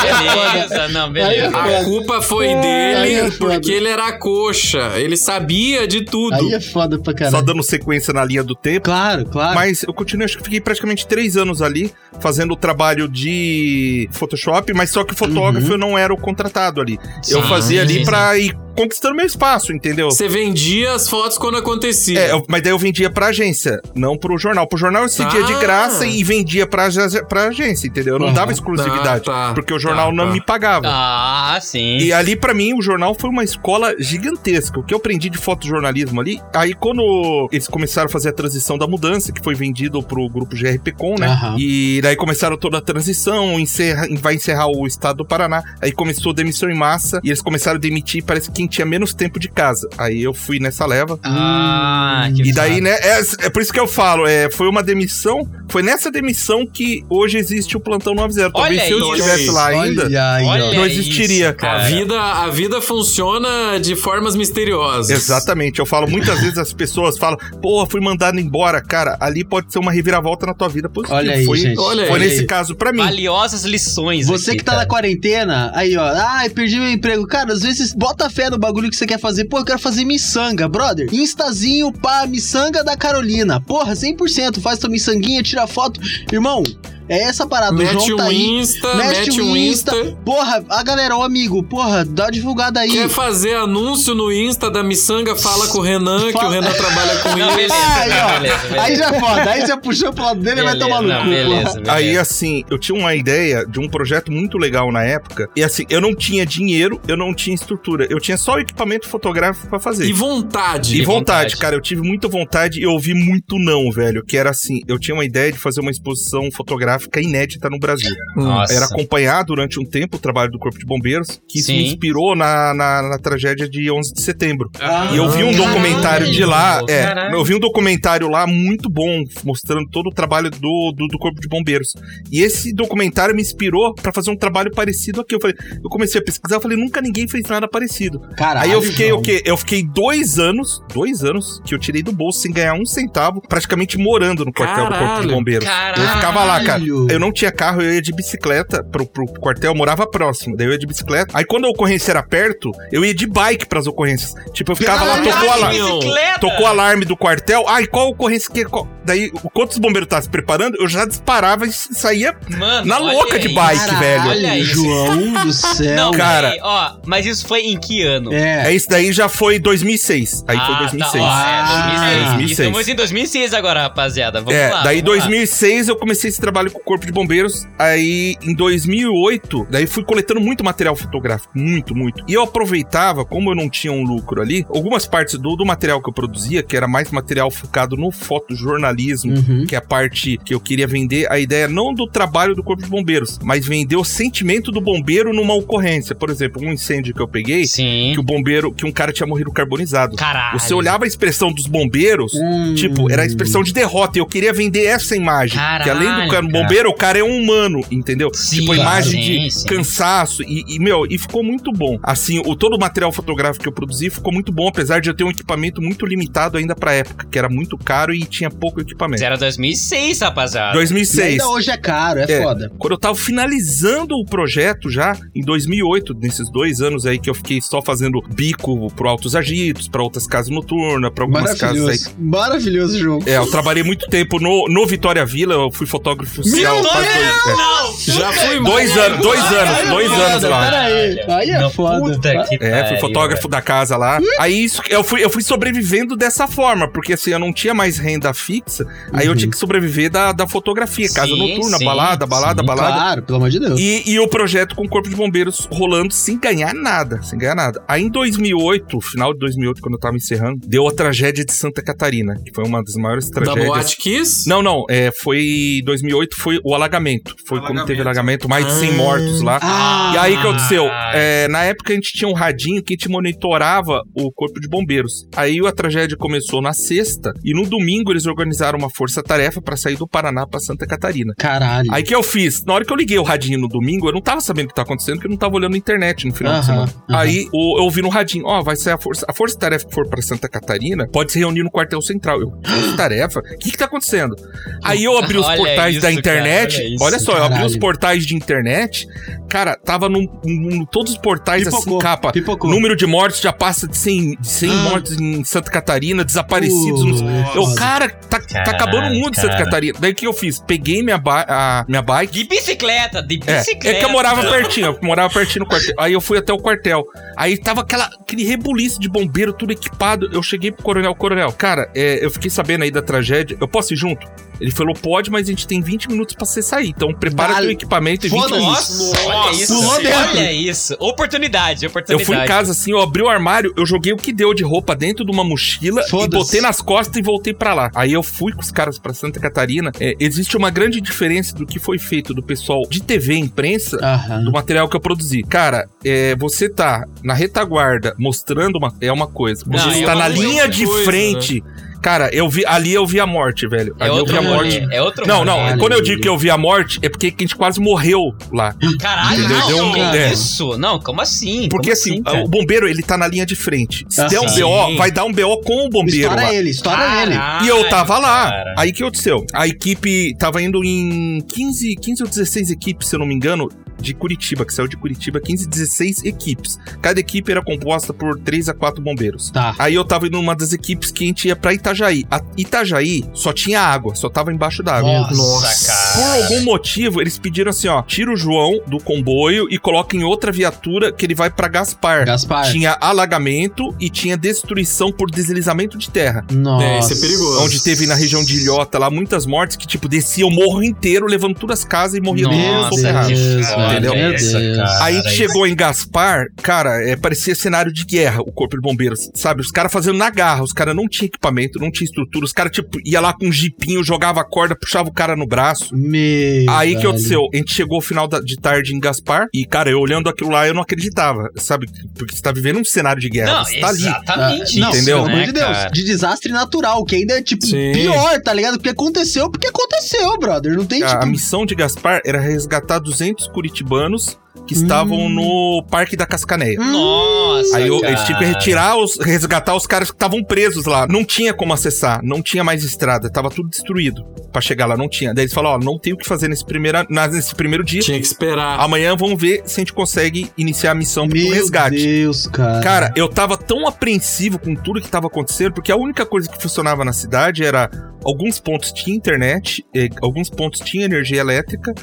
Beleza, não, beleza. A culpa foi dele é foda. Porque ele era coxa. Ele sabia de tudo. Aí é foda pra Só caralho. dando sequência na linha do tempo. Claro, claro. Mas eu continuei, acho que fiquei praticamente três anos ali, fazendo o trabalho de Photoshop, mas só que o fotógrafo eu não era o contratado ali. eu Sim, fazia sim, ali sim, pra ir conquistando meu espaço, entendeu? Você vendia as fotos quando acontecia. É, eu- mas daí eu vendia pra agência, não pro jornal. Pro jornal eu cedia de Ah. graça e vendia pra, pra agência, entendeu? Eu não Uhum. dava exclusividade, Tá, tá, porque o jornal tá, não tá. me pagava. Ah, sim. E ali, pra mim, o jornal foi uma escola gigantesca. O que eu aprendi de fotojornalismo ali. Aí, quando eles começaram a fazer a transição da mudança, que foi vendido pro grupo GRPcom, né? Aham. E daí começaram toda a transição, encerra, vai encerrar o estado do Paraná. Aí começou a demissão em massa e eles começaram a demitir, parece que quem tinha menos tempo de casa. Aí eu fui nessa leva. Ah, que E daí, né, é, é por isso que eu falo, é, foi uma demissão, foi nessa demissão que hoje existe o Plantão 90. Talvez Olha se eu isso. estivesse lá ainda, Olha aí, ó. Olha não existiria, isso, cara. A vida, a vida funciona de formas misteriosas. Exatamente, eu falo muitas vezes as pessoas falam, pô, fui mandado embora, cara, ali pode ser uma reviravolta na tua vida positiva. Olha aí, foi, gente. Olha foi aí. nesse caso pra mim. Valiosas lições. Você aqui, que tá cara. na quarentena, aí ó, ai, perdi meu emprego. Cara, às vezes bota fé no bagulho que você quer fazer. Pô, eu quero fazer miçanga, brother. Instazinho, pá, miçanga da Carolina. Porra, 100%. Faz tua miçanguinha, tira foto. Irmão, é essa parada. o Mete João tá um aí. Insta, Mete mete um Insta. Insta. Porra, a galera, ô amigo, porra, dá uma divulgada aí. Quer fazer anúncio no Insta da Miçanga? Fala com o Renan, que Fala- o Renan trabalha com Não, beleza, aí, não, ó, beleza, beleza. aí já é foda. Aí já puxou pro lado dele e vai tomar no não, cu, beleza. Aí, assim, eu tinha uma ideia de um projeto muito legal na época. E assim, eu não tinha dinheiro, eu não tinha estrutura. Eu tinha só o equipamento fotográfico pra fazer. E vontade. E E vontade, vontade. cara, eu tive muita vontade e eu ouvi muito não, velho. Que era assim, eu tinha uma ideia de fazer uma exposição fotográfica fotográfica inédita no Brasil. Nossa. Era acompanhar durante um tempo o trabalho do Corpo de Bombeiros, que Sim. me inspirou na, na, na tragédia de 11 de setembro. Ah, E eu vi um Caralho, documentário de lá, é, caralho. eu vi um documentário lá muito bom, mostrando todo o trabalho do, do, do Corpo de Bombeiros. E esse documentário me inspirou pra fazer um trabalho parecido aqui. Eu falei, eu comecei a pesquisar, eu falei, nunca ninguém fez nada parecido. Caralho, Aí eu fiquei João. o quê? Eu fiquei dois anos, dois anos, que eu tirei do bolso sem ganhar um centavo, praticamente morando no quartel do Corpo de. Bombeiros. Caralho. Eu ficava lá, cara. Caralho. Eu não tinha carro, eu ia de bicicleta pro, pro quartel, eu morava próximo, daí eu ia de bicicleta. Aí quando a ocorrência era perto, eu ia de bike pras ocorrências. Tipo, eu ficava lá, tocou o alarme. bicicleta! Tocou o alarme do quartel. Ai, qual ocorrência que. qual- Daí, enquanto os bombeiros estavam se preparando, eu já disparava e saía Mano, na louca de aí. bike, Caralho, velho. Olha isso. João do céu. Não, cara. peraí, ó, mas isso foi em que ano? É. É isso daí já foi 2006. Aí foi Ah, 2006. Tá, ó, é, 2006. 2006. Estamos em 2006 agora, rapaziada. Vamos é, lá. daí em vamos lá. 2006 eu comecei esse trabalho Corpo de Bombeiros. Aí em 2008, daí fui coletando muito material fotográfico, muito, muito. E eu aproveitava, como eu não tinha um lucro ali, algumas partes do, do material que eu produzia, que era mais material focado no fotojornalismo, Uhum. que é a parte que eu queria vender, a ideia não do trabalho do Corpo de Bombeiros, mas vender o sentimento do bombeiro numa ocorrência. Por exemplo, um incêndio que eu peguei, Sim. que o bombeiro, que um cara tinha morrido carbonizado. Caralho. Você olhava a expressão dos bombeiros, Hum. Tipo, era a expressão de derrota. E eu queria vender essa imagem. Caralho, que além do cara, cara. Bombeiro, o cara é um humano, entendeu? Sim, tipo, a imagem sim, de sim. cansaço. E, e, meu, e ficou muito bom. Assim, o todo o material fotográfico que eu produzi ficou muito bom, apesar de eu ter um equipamento muito limitado ainda pra época, que era muito caro e tinha pouco equipamento. Mas era 2006, rapaziada. E 2006. ainda hoje é caro, é, É. foda. Quando eu tava finalizando o projeto já, em 2008, nesses dois anos aí que eu fiquei só fazendo bico pro Altos Agitos, pra outras casas noturnas, pra algumas casas aí. Maravilhoso. João. É, eu trabalhei muito tempo no, no Vitória Vila, eu fui fotógrafo dois, é. Não! Já fui Dois anos, dois anos, dois anos lá. Peraí, aí é Não, foda. É, fui fotógrafo da casa lá. Aí isso, eu fui, eu fui sobrevivendo dessa forma, porque assim, eu não tinha mais renda fixa, aí eu Uhum. tinha que sobreviver da, da fotografia, casa Sim, noturna, sim, balada, balada, sim, balada. Claro, pelo amor de Deus. E, e o projeto com o Corpo de Bombeiros rolando sem ganhar nada, sem ganhar nada. Aí em 2008, final de 2008, quando eu tava encerrando, deu a tragédia de Santa Catarina, que foi uma das maiores Da tragédias. Boate Kiss? Não, não, é, foi 2008, foi o alagamento. Foi quando teve alagamento, mais de 100 mortos lá. Ah, E aí o que aconteceu? É, na época a gente tinha um radinho que a gente monitorava o corpo de bombeiros. Aí a tragédia começou na sexta e no domingo eles organizaram uma força-tarefa pra sair do Paraná pra Santa Catarina. Caralho. Aí que eu fiz? Na hora que eu liguei o radinho no domingo, eu não tava sabendo o que tá acontecendo, porque eu não tava olhando a internet no final de semana. aham. Aí o- eu ouvi no radinho, ó, vai sair a força. A força-tarefa que for pra Santa Catarina pode se reunir no quartel central. Eu, força-tarefa? O que que tá acontecendo? Aí eu abri os Olha portais isso, da cara, internet. olha isso, olha só, eu abri caralho. os portais de internet. Cara, tava num, num- todos os portais assim, Pipocou, capa. pipocou. Número de mortes já passa de 100, de 100 Ah. mortes em Santa Catarina, desaparecidos. Uh, nos- eu, cara, tá, tá Caralho, acabando o mundo de Santa cara. Catarina. Daí o que eu fiz? Peguei minha, ba a, minha bike. De bicicleta, de É, bicicleta. é que eu morava pertinho, eu morava pertinho no quartel. Aí eu fui até o quartel. Aí tava aquela, aquele rebuliço de bombeiro, tudo equipado. Eu cheguei pro coronel, coronel, cara, é, eu fiquei sabendo aí da tragédia. Eu posso ir junto? Ele falou, pode, mas a gente tem 20 minutos pra você sair. Então prepara Vale. teu equipamento e 20 Foda-se. minutos. Nossa, olha isso. Pulou dentro. Olha isso. Oportunidade, Eu oportunidade. fui em casa assim, eu abri o armário, eu joguei o que deu de roupa dentro de uma mochila e botei nas costas e voltei pra lá. Aí eu fui com os caras pra Santa Catarina. É, existe uma grande diferença do que foi feito do pessoal de TV e imprensa Aham. do material que eu produzi. Cara, é, você tá na retaguarda mostrando uma, é uma coisa. Você é tá na linha de coisa, frente. Cara, eu vi ali eu vi a morte, velho. É ali eu outro vi a rolê, morte. É outro Não, rolê. não, Caralho. quando eu digo que eu vi a morte, é porque a gente quase morreu lá. Caralho, Entendeu? não, Deu um- que é. isso? Não, como assim? Porque Como assim, cara? o bombeiro, ele tá na linha de frente. Se Ah, der um sim. BO, vai dar um BO com o bombeiro Estoura lá. ele, estoura ele. Caralho, E eu tava lá. cara. Aí que aconteceu? A equipe tava indo em 15, 15 ou 16 equipes, se eu não me engano, de Curitiba, que saiu de Curitiba, 15, 16 equipes. Cada equipe era composta por 3 a 4 bombeiros. Tá. Aí eu tava indo numa das equipes que a gente ia pra Itajaí. A Itajaí só tinha água, só tava embaixo d'água. Nossa, Por cara. Algum motivo, eles pediram assim, ó, tira o João do comboio e coloca em outra viatura que ele vai pra Gaspar. Gaspar. Tinha alagamento e tinha destruição por deslizamento de terra. Nossa. É, isso é perigoso. Onde teve na região de Ilhota lá muitas mortes que, tipo, descia o morro inteiro, levando todas as casas e morria do Deus, soterrado. velho, Entendeu? Deus. cara. Aí a gente chegou em Gaspar, cara, é, parecia cenário de guerra, o corpo de bombeiros, sabe? Os caras fazendo na garra, os caras não tinham equipamento, não tinha estrutura, os caras, tipo, ia lá com um jipinho, jogava a corda, puxava o cara no braço. Meu. Aí que velho. aconteceu? A gente chegou ao final da- de tarde em Gaspar e, cara, eu olhando aquilo lá, eu não acreditava, sabe? Porque você tá vivendo um cenário de guerra, Não, você tá ali. exatamente. Não, isso, entendeu? Pelo né, amor de Deus. De desastre natural, que ainda é, tipo, Sim. pior, tá ligado? Porque aconteceu, porque aconteceu, brother. Não tem, tipo... a missão de Gaspar era resgatar 200 curitibanos que estavam Hum. no Parque da Cascaneia. Nossa, Aí eu, cara. eles tinham que retirar os, resgatar os caras que estavam presos lá. Não tinha como acessar, não tinha mais estrada, tava tudo destruído Pra chegar lá, não tinha. Daí eles falaram, ó, não tem o que fazer nesse primeiro, nesse primeiro dia. Tinha que esperar. Amanhã vamos ver se a gente consegue iniciar a missão pro Meu resgate. Deus, cara. Cara, eu tava tão apreensivo com tudo que tava acontecendo, porque a única coisa que funcionava na cidade era alguns pontos tinha internet, eh, alguns pontos tinha energia elétrica,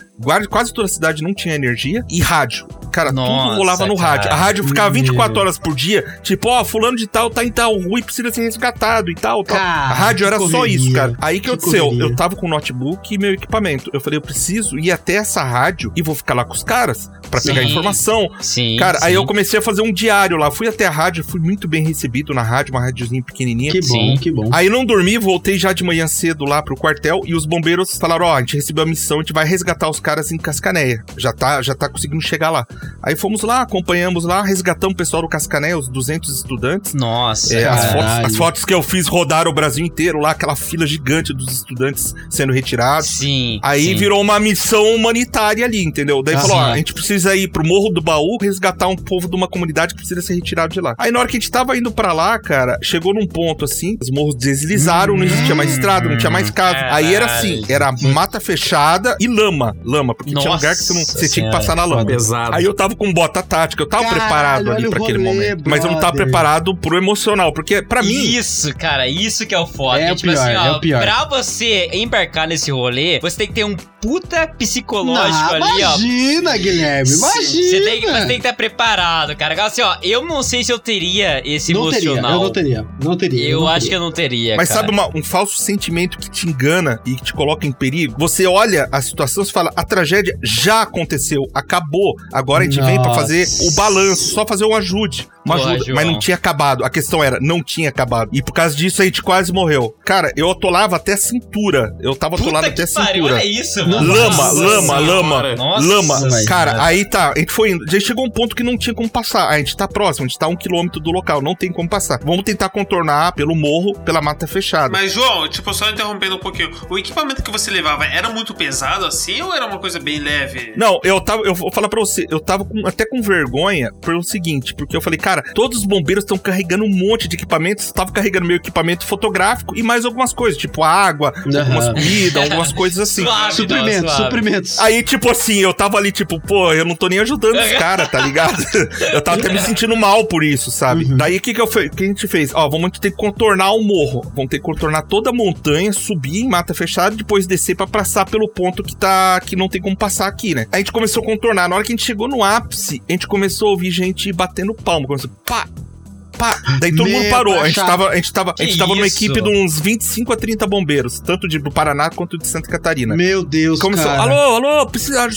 quase toda a cidade não tinha energia, e rádio. Cara, Nossa, tudo rolava no rádio. A rádio ficava Meu. 24 horas por dia, tipo, ó, fulano de tal tá em tal rua e precisa ser resgatado e tal, tal. Cara, a rádio era só correria. isso, cara. Aí que, Que aconteceu? correria. Eu tava com o notebook e meu equipamento. Eu falei, eu preciso ir até essa rádio e vou ficar lá com os caras pra pegar informação. Sim. Cara, aí sim. eu comecei a fazer um diário lá. Fui até a rádio, fui muito bem recebido na rádio, uma rádiozinha pequenininha. Que bom, Sim. que bom. Aí não dormi, voltei já de manhã cedo lá pro quartel e os bombeiros falaram: Ó, a gente recebeu a missão, a gente vai resgatar os caras em Cascaneia. Já tá, já tá conseguindo chegar lá. Aí fomos lá, acompanhamos lá, resgatamos o pessoal do Cascaneia, os 200 estudantes. Nossa, É, as, fotos, as fotos que eu fiz rodaram o Brasil inteiro lá, aquela fila gigante dos estudantes sendo retirados. Sim. Aí sim. virou uma missão humanitária ali, entendeu? Daí Ah, falou: ó, a gente precisa ir pro Morro do Baú resgatar um povo de uma comunidade que precisa ser retirado de lá. Aí na hora que a gente tava indo pra lá, cara, chegou num ponto assim, os morros deslizaram, não existia mais estrada, não tinha mais casa. Aí era assim, era mata fechada e lama, lama, porque tinha Nossa lugar que você, não, você tinha que passar na lama. Pesado. Aí eu tava com bota tática, eu tava Caralho, preparado ali pra aquele rolê, momento. Mas eu não tava brother. preparado pro emocional, porque pra mim, Isso, cara, isso que é o foda. É É o tipo pior, assim, é ó, o pior. pra você embarcar nesse rolê, você tem que ter um puta psicológico Não, ali, ó. imagina, Guilherme, imagina. Você tem, que, você tem que estar preparado, cara. Assim, ó, eu não sei se eu teria esse não teria, emocional. eu não teria, não teria. Eu não acho teria. que eu não teria, Mas cara. sabe uma- um falso sentimento que te engana e que te coloca em perigo? Você olha a situação e fala: a tragédia já aconteceu, acabou. Agora a gente vem pra Nossa. fazer o balanço, só fazer um ajude. Uma Porra, ajuda. João. Mas não tinha acabado. A questão era: não tinha acabado. E por causa disso a gente quase morreu. Cara, eu atolava até a cintura. Eu tava atolado Puta até a que pariu, cintura. olha isso, mano. Lama, Nossa lama, senhora. lama, Nossa, lama. Cara, aí tá, a gente foi indo. Já chegou um ponto que não tinha como passar. A gente tá próximo, a gente tá a um quilômetro do local, não tem como passar. Vamos tentar contornar pelo morro, pela mata fechada. Mas, João, tipo, só interrompendo um pouquinho. O equipamento que você levava era muito pesado assim ou era uma coisa bem leve? Não, eu tava, eu vou falar pra você, eu tava com- até com vergonha pelo seguinte, porque eu falei, cara, todos os bombeiros estão carregando um monte de equipamentos, tava carregando meu equipamento fotográfico e mais algumas coisas, tipo água, algumas Aham. comidas, algumas coisas assim. Suave, Suprimentos, não, suprimentos. Aí, tipo assim, eu tava ali, tipo, pô, eu não tô nem ajudando os caras, tá ligado? Eu tava até me sentindo mal por isso, sabe? Daí, o que que, eu fe- que a gente fez? Ó, vamos ter que contornar o morro. Vamos ter que contornar toda a montanha, subir em mata fechada, depois descer pra passar pelo ponto que tá, que não tem como passar aqui, né? A gente começou a contornar. Na hora que a gente chegou no ápice, a gente começou a ouvir gente batendo palma. Começou, pá, pá. Daí todo Meu, mundo parou. A gente tava, a gente tava, a gente tava numa equipe de uns 25 a 30 bombeiros, tanto de, do Paraná quanto de Santa Catarina. Meu Deus, Começou, cara. alô, alô, precisa,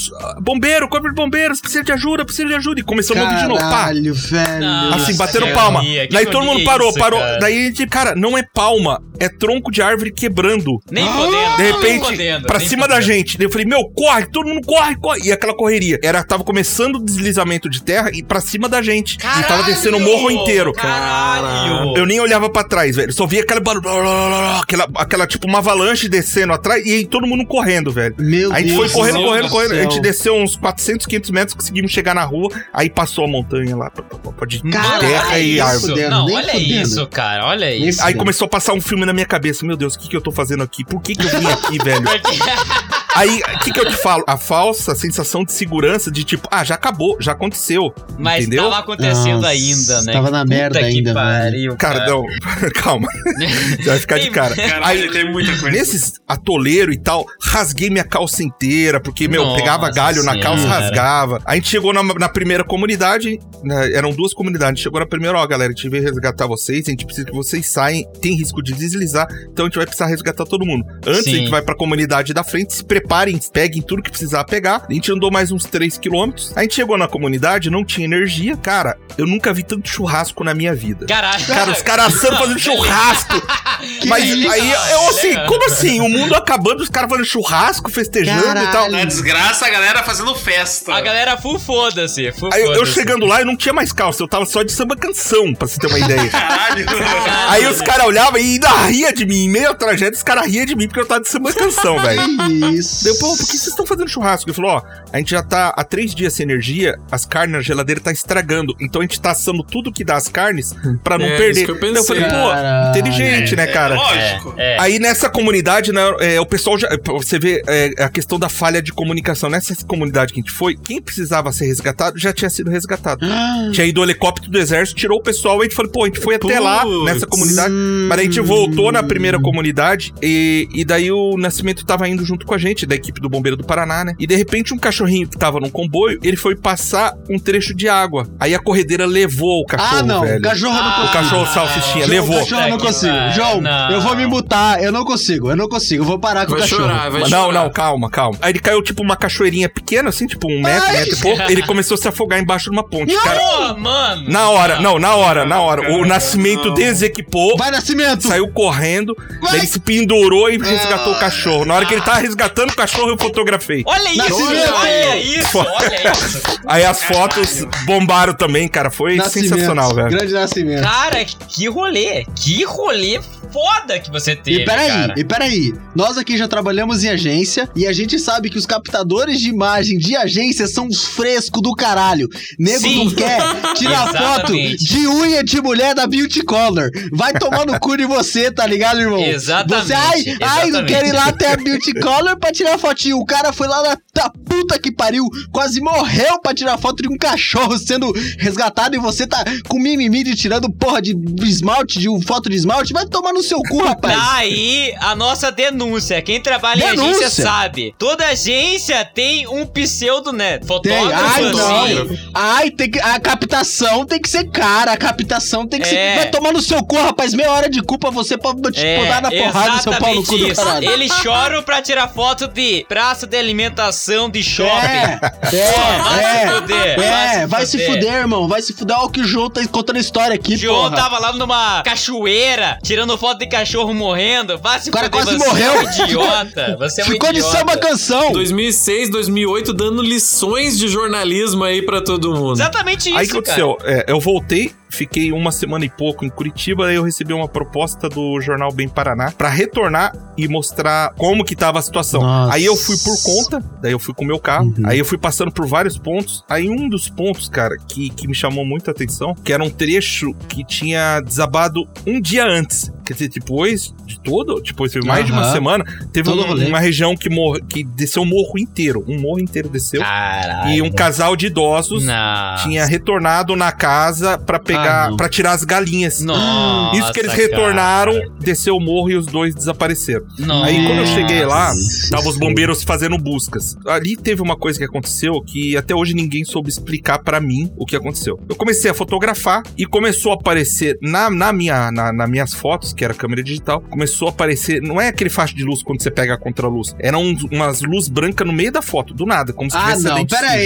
bombeiro, corpo de bombeiros, precisa de ajuda, precisa de ajuda. E começou a ouvir de novo, pá. Caralho, velho. Assim, batendo que palma. agonia, que Daí todo mundo agonia parou, isso, parou. cara. Daí a gente, cara, não é palma, é tronco de árvore quebrando. Nem podendo. De repente, podendo, pra cima da podendo. gente. Daí eu falei, meu, corre, todo mundo corre, corre. E aquela correria. Era, tava começando o deslizamento de terra e pra cima da gente. e tava Caralho! descendo o morro inteiro. Caralho! Eu nem olhava pra trás, velho. Só via aquela barulho, aquela, aquela tipo uma avalanche descendo atrás e aí todo mundo correndo, velho. Meu A gente Deus foi correndo, do correndo, céu. correndo. A gente desceu uns 400, 500 metros, conseguimos chegar na rua. Aí passou a montanha lá, de Caralho, terra e árvore. fudendo, Não, nem olha fudendo. isso, cara. Olha isso. Aí começou a passar um filme na minha cabeça. Meu Deus, o que, que eu tô fazendo aqui? Por que, que eu vim aqui, velho? Aí, o que, que eu te falo? A falsa sensação de segurança de tipo, ah, já acabou, já aconteceu. Mas entendeu? tava acontecendo Nossa, ainda, né? tava na merda Puta que ainda, pariu, Cara, não, calma. Você vai ficar de cara. Caralho, Aí, tem muita coisa. Nesses atoleiro e tal, rasguei minha calça inteira, porque, meu, Nossa pegava galho na calça, Senhora. rasgava. A gente chegou na, na primeira comunidade, né, eram duas comunidades. A gente chegou na primeira, ó, galera, a gente veio resgatar vocês, a gente precisa que vocês saiam, tem risco de deslizar, então a gente vai precisar resgatar todo mundo. Antes, Sim. a gente vai pra comunidade da frente, se preparem, peguem tudo que precisar pegar. A gente andou mais uns 3 quilômetros. A gente chegou na comunidade, não tinha energia. Cara, eu nunca vi tanto churrasco na minha vida. Caralho. Cara, os caras assando fazendo churrasco. Mas isso? aí, eu assim, como assim? O mundo acabando, os caras fazendo churrasco, festejando e tal. Caralho. Na desgraça, a galera fazendo festa. A galera full foda-se. Full Aí eu, eu chegando lá, eu não tinha mais calça, eu tava só de samba canção, pra você ter uma ideia. Caralho. Aí os caras olhavam e ainda ria de mim. Em meio ao trajeto, os caras riam de mim porque eu tava de samba canção, velho. Isso. Deu, pô, por que vocês estão fazendo churrasco? Ele falou, ó, a gente já tá há três dias sem energia, as carnes na geladeira tá estragando. Então a gente tá assando tudo que dá as carnes pra não É, perder. isso que eu Então eu falei, pô, Caralho. inteligente, né, cara? Lógico. É. Aí nessa comunidade, né, é, o pessoal já. Você vê é, a questão da falha de comunicação. Nessa comunidade que a gente foi, quem precisava ser resgatado já tinha sido resgatado. tinha ido o helicóptero do exército, tirou o pessoal, e a gente falou, pô, a gente foi até lá nessa comunidade. Mas aí a gente voltou na primeira comunidade e, e daí o Nascimento tava indo junto com a gente, da equipe do Bombeiro do Paraná, né? E de repente um cachorrinho que tava num comboio, ele foi passar um trecho de água. Aí a corredeira levou o cachorro, Ah, não. velho. Cachorro não O consigo. cachorro salsichinha, João, levou. Cachorro eu não consigo. João, não. eu vou me mutar. Eu não consigo. Eu não consigo. Eu vou parar com Vai o cachorro. chorar, vai Mas chorar. não, não, calma, calma. Aí ele caiu tipo uma cachoeirinha pequena, assim, tipo um metro, Ai! metro e pouco. Ele começou a se afogar embaixo de uma ponte, cara. Pô, mano. Na hora, não, na hora, na hora. O Nascimento Não. desequipou. Vai, Nascimento! Saiu correndo, daí ele se pendurou e resgatou o cachorro. Na hora que ele tava resgatando o cachorro, eu fotografei. Olha isso, Nascimento! olha isso, olha isso. Aí as fotos bombaram também, cara. Foi Nascimento. sensacional, velho. Grande Nascimento. Cara, que rolê. Que rolê foda que você teve, E peraí, cara. e peraí. Nós aqui já trabalhamos em agência e a gente sabe que os captadores de imagem de agência são uns frescos do caralho. Nego Sim. não quer tirar foto Exatamente. de unha de mulher da Beauty Color. Vai tomar no cu de você, tá ligado, irmão? Exatamente, Você, ai, ai, não exatamente. quero ir lá até a Beauty Color pra tirar fotinho. O cara foi lá na da puta que pariu, quase morreu pra tirar foto de um cachorro sendo resgatado e você tá com mimimi de tirando porra de esmalte, de um foto de esmalte. Vai tomar no seu cu, rapaz. Daí a nossa denúncia. Quem trabalha em Denúncia? agência sabe. Toda agência tem um pseudo, né? Tem. Fotógrafo Ai, assim. não. Ai, tem que, a captação tem que ser cara. A captação tem que É. ser. Vai tomar no seu cu, rapaz. Meia hora de culpa você pode te É, dar na porrada no seu pau no cu do caralho. Eles choram pra tirar foto de praça de alimentação de shopping. É, vai é, se fuder, é, vai se fuder, irmão. Vai se fuder. Olha o que o João tá contando a história aqui, O João porra. tava lá numa cachoeira, tirando foto de cachorro morrendo. Vai se O cara quase você morreu. É um idiota. Você é um Ficou de idiota. samba canção. 2006, 2008, dando lições de jornalismo aí pra todo mundo. Exatamente isso, Aí o que aconteceu? É, eu voltei, fiquei uma semana e pouco em Curitiba, aí eu recebi uma proposta do jornal Bem Paraná pra retornar e mostrar como que tava a situação. Nossa. Aí eu fui por conta, daí eu fui com o meu carro, Uhum. aí eu fui passando por vários pontos. Aí um dos pontos, cara, que, que me chamou muita atenção, que era um trecho que tinha desabado um dia antes. Quer dizer, depois de todo, depois de mais de uma semana, teve um- uma região que, mor que desceu o morro inteiro. Um morro inteiro desceu. Caralho. E um casal de idosos Não. tinha retornado na casa pra Ah, pegar, pra tirar as galinhas. Nossa, Isso que eles cara. retornaram, desceu o morro e os dois desapareceram. Nossa. Aí quando eu cheguei lá, Nossa. tava os bombeiros fazendo buscas. Ali teve uma coisa que aconteceu que até hoje ninguém soube explicar pra mim o que aconteceu. Eu comecei a fotografar e começou a aparecer na, na minha, na, nas minhas fotos, que era câmera digital, começou a aparecer, não é aquele faixa de luz quando você pega a contraluz, eram uns- umas luz branca no meio da foto, do nada, como se Ah, tivesse não. lente Pera suja.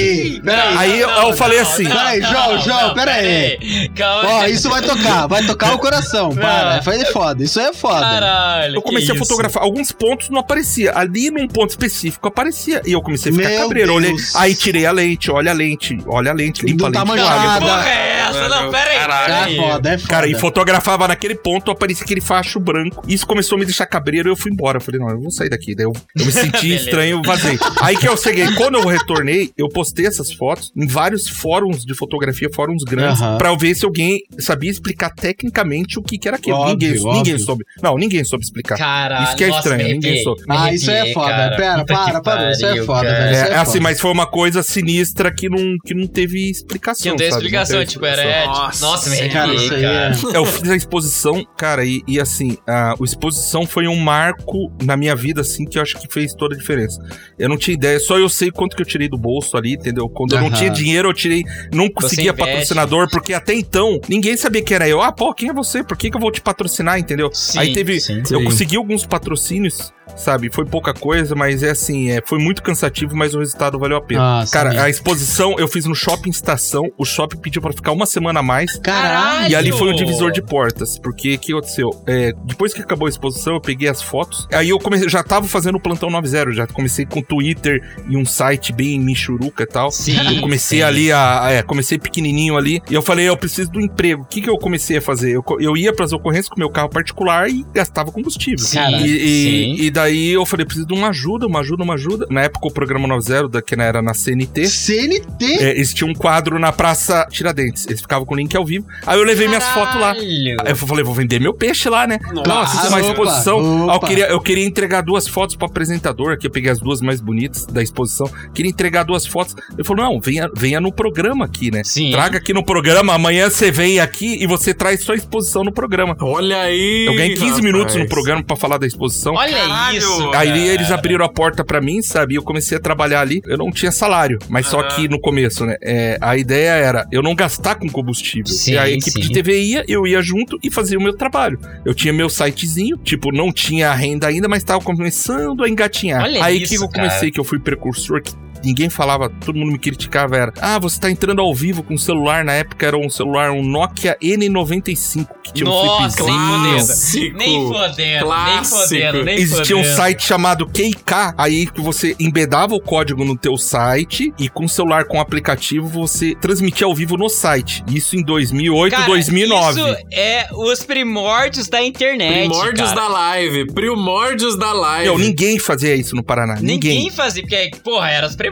aí. Eu- eu falei assim- Peraí, João, João, pera aí. Calma Ó, isso vai tocar. Vai tocar o coração. Para. Foi foda. Isso aí é foda. Caralho. Eu comecei a fotografar. Alguns pontos não aparecia. Ali num ponto específico aparecia. E eu comecei a ficar Meu cabreiro. Olhei, aí tirei a lente, olha a lente, olha a lente, limpa Não a lente. Que porra é essa? Não, Mano, pera aí. caralho. É foda, é foda. Cara, e fotografava naquele ponto, aparecia aquele facho branco. Isso começou a me deixar cabreiro e eu fui embora. Eu falei, não, eu vou sair daqui. Daí eu, eu me senti estranho, vazei. Aí que eu cheguei, quando eu retornei, eu postei essas fotos em vários fóruns de fotografia, fóruns grandes, Aham. pra eu ver se alguém sabia explicar tecnicamente o que, que era aquilo. Óbvio, ninguém, óbvio. ninguém soube. Não, ninguém soube explicar. Caralho. Isso que é nossa, estranho, me ninguém arrepiei, soube. me Ah, isso é foda. cara. Pera, Puta para, para, isso é foda, velho. É, é assim, foda. mas foi uma coisa sinistra que não, que não teve explicação. Que não sabe? explicação, teve tipo, era. Nossa, Nossa, me arrepiei, cara. é. Eu fiz a exposição, cara, e, e assim, a, a exposição foi um marco na minha vida, assim, que eu acho que fez toda a diferença. Eu não tinha ideia, só eu sei quanto que eu tirei do bolso ali, entendeu? Quando eu não tinha dinheiro, eu tirei, não conseguia patrocinador, porque até então, ninguém sabia quem era eu. Ah, pô, quem é você? Por que, que eu vou te patrocinar, entendeu? Sim, Aí teve, sim. eu Sim. consegui alguns patrocínios sabe? Foi pouca coisa, mas é assim, é, foi muito cansativo, mas o resultado valeu a pena. Nossa, Cara, a exposição eu fiz no Shopping Estação, o shopping pediu pra ficar uma semana a mais. Caralho! E ali foi o divisor de portas, porque o que aconteceu? É, depois que acabou a exposição, eu peguei as fotos. Aí eu comecei, já tava fazendo o plantão 90, já comecei com Twitter e um site bem michuruca e tal. Sim, Eu comecei sim. ali a, a- é, comecei pequenininho ali e eu falei, eu preciso do emprego. O que que eu comecei a fazer? Eu, eu ia pras ocorrências com meu carro particular e gastava combustível. Sim, E, e- sim. e daí eu falei, preciso de uma ajuda, uma ajuda, uma ajuda. Na época o programa 90, da, que era na CNT, CNT? é, eles tinham um quadro na Praça Tiradentes. Eles ficavam com o link ao vivo. Aí eu levei minhas fotos lá. Caralho. Aí eu falei, vou vender meu peixe lá, né? Nossa. Nossa, isso é uma Opa, exposição. Eu opa. queria, eu queria entregar duas fotos pro apresentador, aqui eu peguei as duas mais bonitas da exposição. Queria entregar duas fotos. Ele falou: não, venha, venha no programa aqui, né? Sim. Traga aqui no programa, amanhã você vem aqui e você traz sua exposição no programa. Olha aí. Eu ganhei 15 rapaz. minutos no programa pra falar da exposição. Olha Caralho. isso. Aí cara. eles abriram a porta pra mim, sabe? E eu comecei a trabalhar ali. Eu não tinha salário, mas só Aham. que no começo, né? é, a ideia era eu não gastar com combustível. Sim, e a equipe sim. de TV ia, eu ia junto e fazia o meu trabalho. Eu tinha meu sitezinho, tipo, não tinha renda ainda, mas tava começando a engatinhar. Olha Aí isso, que eu comecei, que eu fui precursor, que ninguém falava, todo mundo me criticava, era ah, você tá entrando ao vivo com um celular, na época era um celular, um Nokia N95, que tinha um Nossa, flipzinho. nem fodendo. Nem fodendo, nem Clássico. fodendo, Existia um site chamado KK, aí que você embedava o código no teu site e com o celular com o aplicativo você transmitia ao vivo no site. Isso em 2008, Cara, 2009. Isso é os primórdios da internet. Primórdios cara. da live. Primórdios da live. Meu, ninguém fazia isso no Paraná. Ninguém, Ninguém. fazia, porque, porra, era os primórdios,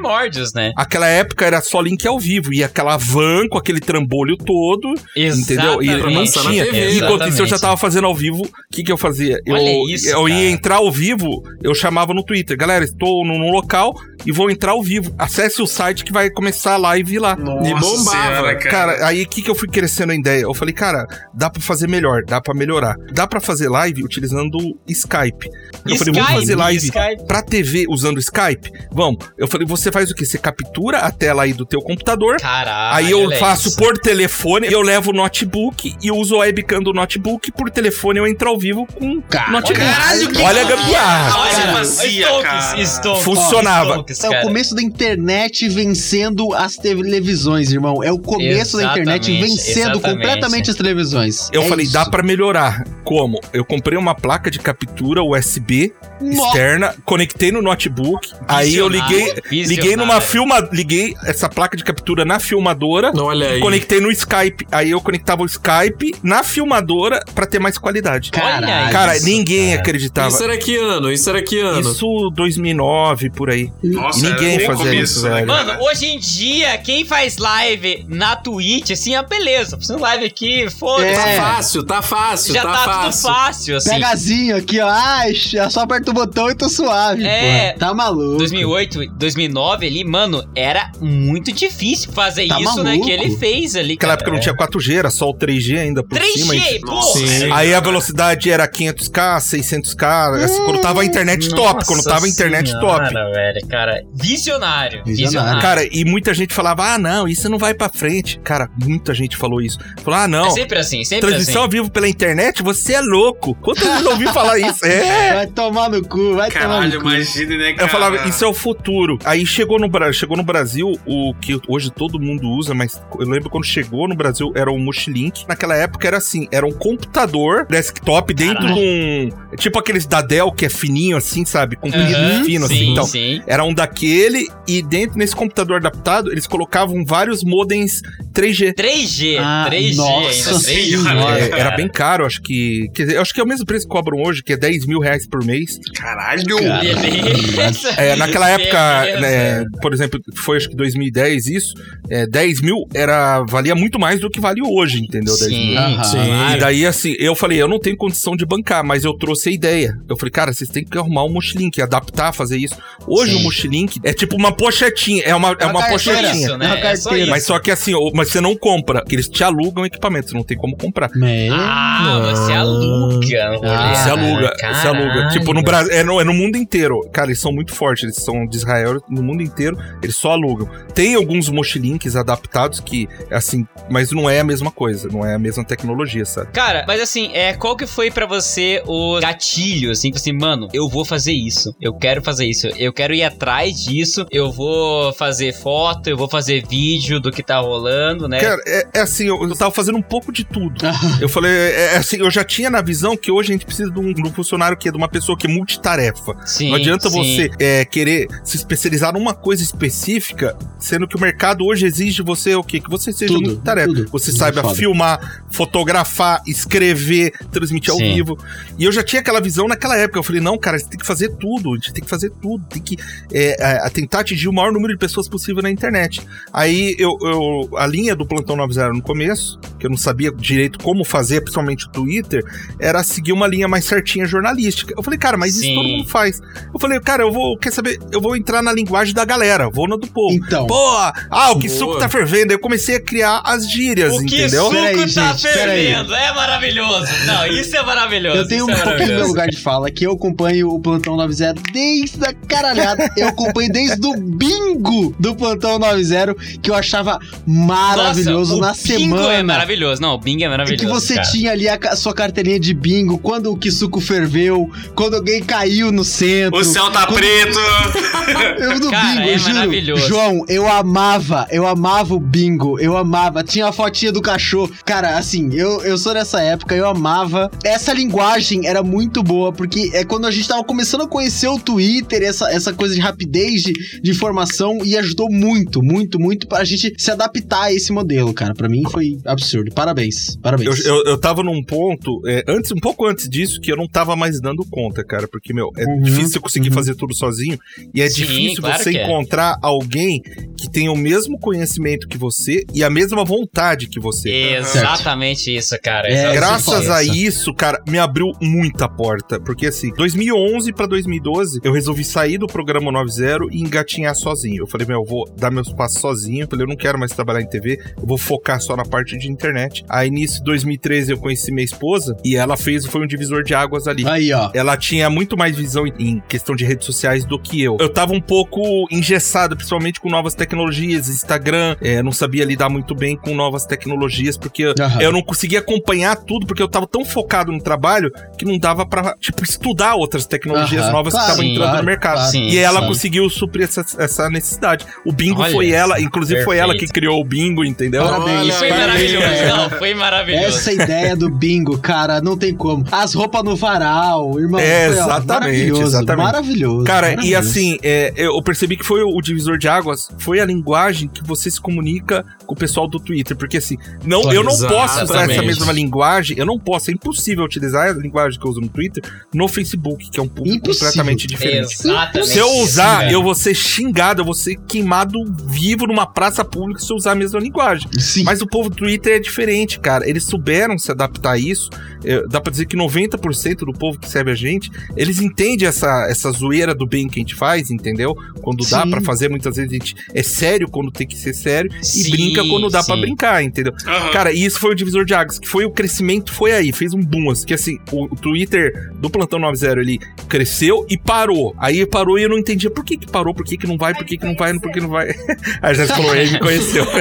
né? Aquela época era só link ao vivo e aquela van com aquele trambolho todo, entendeu? E não tinha. TV, E enquanto isso eu já exatamente. tava fazendo ao vivo, o que que eu fazia? Eu, Olha isso, eu ia entrar ao vivo, eu chamava no Twitter, galera, estou num local e vou entrar ao vivo. Acesse o site que vai começar a live lá. E bombava. Cara, aí o que, que eu fui crescendo a ideia? Eu falei, cara, dá pra fazer melhor, dá pra melhorar. Dá pra fazer live utilizando o Skype. Eu falei, vamos fazer live Skype. pra TV usando Skype? Vamos. Eu falei, você faz o quê? Você captura a tela aí do teu computador. Caralho. Aí eu faço isso. por telefone, eu levo o notebook e uso a webcam do notebook. Por telefone eu entro ao vivo com Cara, notebook. Caralho, que Olha a gambiarra. Olha, Cara, cara. Stonks, Stonks, É o cara. começo da internet vencendo as televisões, irmão. É o começo da internet Exatamente, vencendo exatamente. completamente as televisões. Eu É falei, isso. dá pra melhorar. Como? Eu comprei uma placa de captura USB Nossa. externa, conectei no notebook, aí eu liguei, Visionário. liguei numa filma, liguei essa placa de captura na filmadora, Olha aí. conectei no Skype, aí eu conectava o Skype na filmadora pra ter mais qualidade. Olha Cara, isso, ninguém cara. acreditava. Isso era que ano? Isso era que ano? Isso 2009 por aí. Nossa, Ninguém era bem fazia começo, isso, né, velho. Mano, hoje em dia, quem faz live na Twitch, assim, é beleza. Fazendo live aqui, foda-se. Tá É. fácil, tá fácil, Já tá, tá, fácil. tudo fácil, assim. Pegazinho aqui, ó. Ai, só aperta o botão e tô suave. É. pô. Tá maluco. 2008, 2009 ali, mano, era muito difícil fazer Tá isso, né? maluco? Que ele fez ali. Naquela época não tinha 4G, era só o 3G ainda por cima. 3G, Nossa, pô! sim. Aí a velocidade era 500k, 600k, assim, quando tava a internet top, quando tava a internet top. Senhora, velho, cara. Visionário. Visionário. Visionário. Cara, e muita gente falava, ah, não, isso não vai pra frente. Cara, muita gente falou isso. Falou, ah, não, É sempre assim, sempre transmissão assim. ao vivo pela internet, você é louco. Vezes eu ouvi falar isso? É. Vai tomar no cu, vai tomar Caralho, no cu. imagina, né, cara? Eu falava, isso é o futuro. Aí chegou no, chegou no Brasil o que hoje todo mundo usa, mas eu lembro quando chegou no Brasil era o Mochilink. Naquela época era assim, era um computador desktop dentro de um... Tipo aqueles da Dell que é fininho assim, sabe? Comprido Aham, e fino assim. sim, Então, sim. era um daquele e dentro nesse computador adaptado eles colocavam vários modems 3G. 3G, Ah, 3G nossa ainda. 3G, senhora. É, era bem caro, acho que. Quer dizer, acho que é o mesmo preço que cobram hoje, que é 10 mil reais por mês. Caralho! Beleza. É, naquela época, né, por exemplo, foi acho que 2010 isso, é, 10 mil era, valia muito mais do que vale hoje, entendeu? 10 Sim, mil. Sim. E daí, assim, eu falei, eu não tenho condição de bancar, mas eu trouxe a ideia. Eu falei, cara, vocês têm que arrumar um Mochilink, adaptar, fazer isso. Hoje Sim. o Link, é tipo uma pochetinha, é uma, é uma carteira. pochetinha. Isso, né? É uma É só. Mas só que assim, mas você não compra, que eles te alugam equipamento, você não tem como comprar. Man. Ah, você aluga. Ah, Você aluga, Caralho. você aluga. Tipo, no Brasil, é no, é no mundo inteiro. Cara, eles são muito fortes, eles são de Israel, no mundo inteiro, eles só alugam. Tem alguns mochilinks adaptados que, assim, mas não é a mesma coisa, não é a mesma tecnologia, sabe? Cara, mas assim, é, qual que foi pra você o gatilho, assim, tipo assim, mano, eu vou fazer isso, eu quero fazer isso, eu quero ir atrás disso, eu vou fazer foto, eu vou fazer vídeo do que tá rolando, né? Cara, é, é assim, eu, eu tava fazendo um pouco de tudo. Eu falei, é, é assim, eu já tinha na visão que hoje a gente precisa de um, de um funcionário que é de uma pessoa que é multitarefa. Sim, Não adianta sim. você é, querer se especializar numa coisa específica, sendo que o mercado hoje exige você o quê? Que você seja Tudo, muito tarefa. tudo. Você Tudo saiba foda. filmar, fotografar, escrever, transmitir ao Sim. vivo. E eu já tinha aquela visão naquela época. Eu falei, não, cara, você tem que fazer tudo. A gente tem que fazer tudo. Tem que é, é, tentar atingir o maior número de pessoas possível na internet. Aí eu, eu- a linha do Plantão 90 no começo, que eu não sabia direito como fazer, principalmente o Twitter, era seguir uma linha mais certinha jornalística. Eu falei, cara, mas Sim. isso todo mundo faz. Eu falei, cara, eu vou, quer saber? Eu vou entrar na linguagem da galera, vou na do povo. Então. Pô, ah, o que Boa. suco tá fervendo. Aí eu comecei a criar as gírias, O que entendeu? suco Peraí, tá gente, peraí. fervendo, é maravilhoso. Não, isso é maravilhoso. Eu tenho um é pouquinho do meu lugar de fala, que eu acompanho o Plantão 90 desde a caralhada. Eu acompanho desde o bingo do Plantão 90, que eu achava maravilhoso Nossa, na o bingo semana. é maravilhoso. Não, o bingo é E maravilhoso. que você cara. tinha ali a sua carteirinha de bingo, quando o Kisuko ferveu, quando alguém caiu no centro. O céu tá quando- preto. Eu no Cara, bingo, é eu juro. maravilhoso. João, eu amava, eu amava o bingo, eu amava. Tinha a fotinha do cachorro. Cara, assim, eu, eu sou dessa época, eu amava. Essa linguagem era muito boa, porque é quando a gente tava começando a conhecer o Twitter, essa, essa coisa de rapidez de, de informação, e ajudou muito, muito, muito pra gente se adaptar a esse modelo, cara. Pra mim foi absurdo. Parabéns, Eu, parabéns. eu, eu tava num ponto, é, antes, um pouco antes disso, que eu não tava mais dando conta, cara. Porque, meu, é Uhum, difícil eu conseguir uhum. fazer tudo sozinho. E é Sim, difícil claro você é. encontrar alguém que tenha o mesmo conhecimento que você e a mesma vontade que você. Exatamente isso, cara. É, Exatamente Graças isso. a isso, cara, me abriu muita porta. Porque assim, 2011 pra 2012, eu resolvi sair do programa 90 e engatinhar sozinho. Eu falei, meu, eu vou dar meus passos sozinho. Eu falei, eu não quero mais trabalhar em TV, eu vou focar só na parte de internet. Aí, nisso, 2013, eu conheci minha esposa e ela fez, foi um divisor de águas ali. Aí, ó. Ela tinha muito mais visão em- em questão de redes sociais do que eu. Eu tava um pouco engessado, principalmente com novas tecnologias, Instagram, é, não sabia lidar muito bem com novas tecnologias, porque Aham. eu não conseguia acompanhar tudo, porque eu tava tão focado no trabalho que não dava pra, tipo, estudar outras tecnologias Aham, novas claro, que estavam entrando claro, no mercado. claro. Sim, e ela sim. conseguiu suprir essa, essa necessidade. O bingo Olha foi ela, inclusive foi ela que perfeito. criou o bingo, entendeu? Parabéns, Olha, Foi parabéns, maravilhoso. Não, foi maravilhoso. Essa ideia do bingo, cara, não tem como. As roupas no varal, irmão. É, foi, ó, exatamente, Maravilhoso, exatamente. maravilhoso. Cara, e maravilhoso. assim, é, eu percebi que foi o divisor de águas, foi a linguagem que você se comunica com o pessoal do Twitter. Porque assim, não, eu não posso usar essa mesma linguagem, eu não posso, é impossível utilizar a linguagem que eu uso no Twitter no Facebook, que é um público Impossível. completamente diferente. Exatamente. Se eu usar, Sim, eu vou ser xingado, eu vou ser queimado vivo numa praça pública se eu usar a mesma linguagem. Sim. Mas o povo do Twitter é diferente, cara. Eles souberam se adaptar a isso. É, dá pra dizer que 90% do povo que serve a gente, eles entendem essa, essa zoeira do bem que a gente faz, entendeu? Quando dá Sim. pra fazer, muitas vezes a gente é sério quando tem que ser sério e Sim, brinca quando dá pra sim. brincar, entendeu? Aham. Cara, e isso foi o divisor de águas, que foi o crescimento, foi aí, fez um boom, assim, que assim, o, o Twitter do Plantão 90, ele cresceu e parou. Aí parou e eu não entendia por que que parou, por que que não vai, por que que não vai, por que não vai. Aí já falou, ele me conheceu.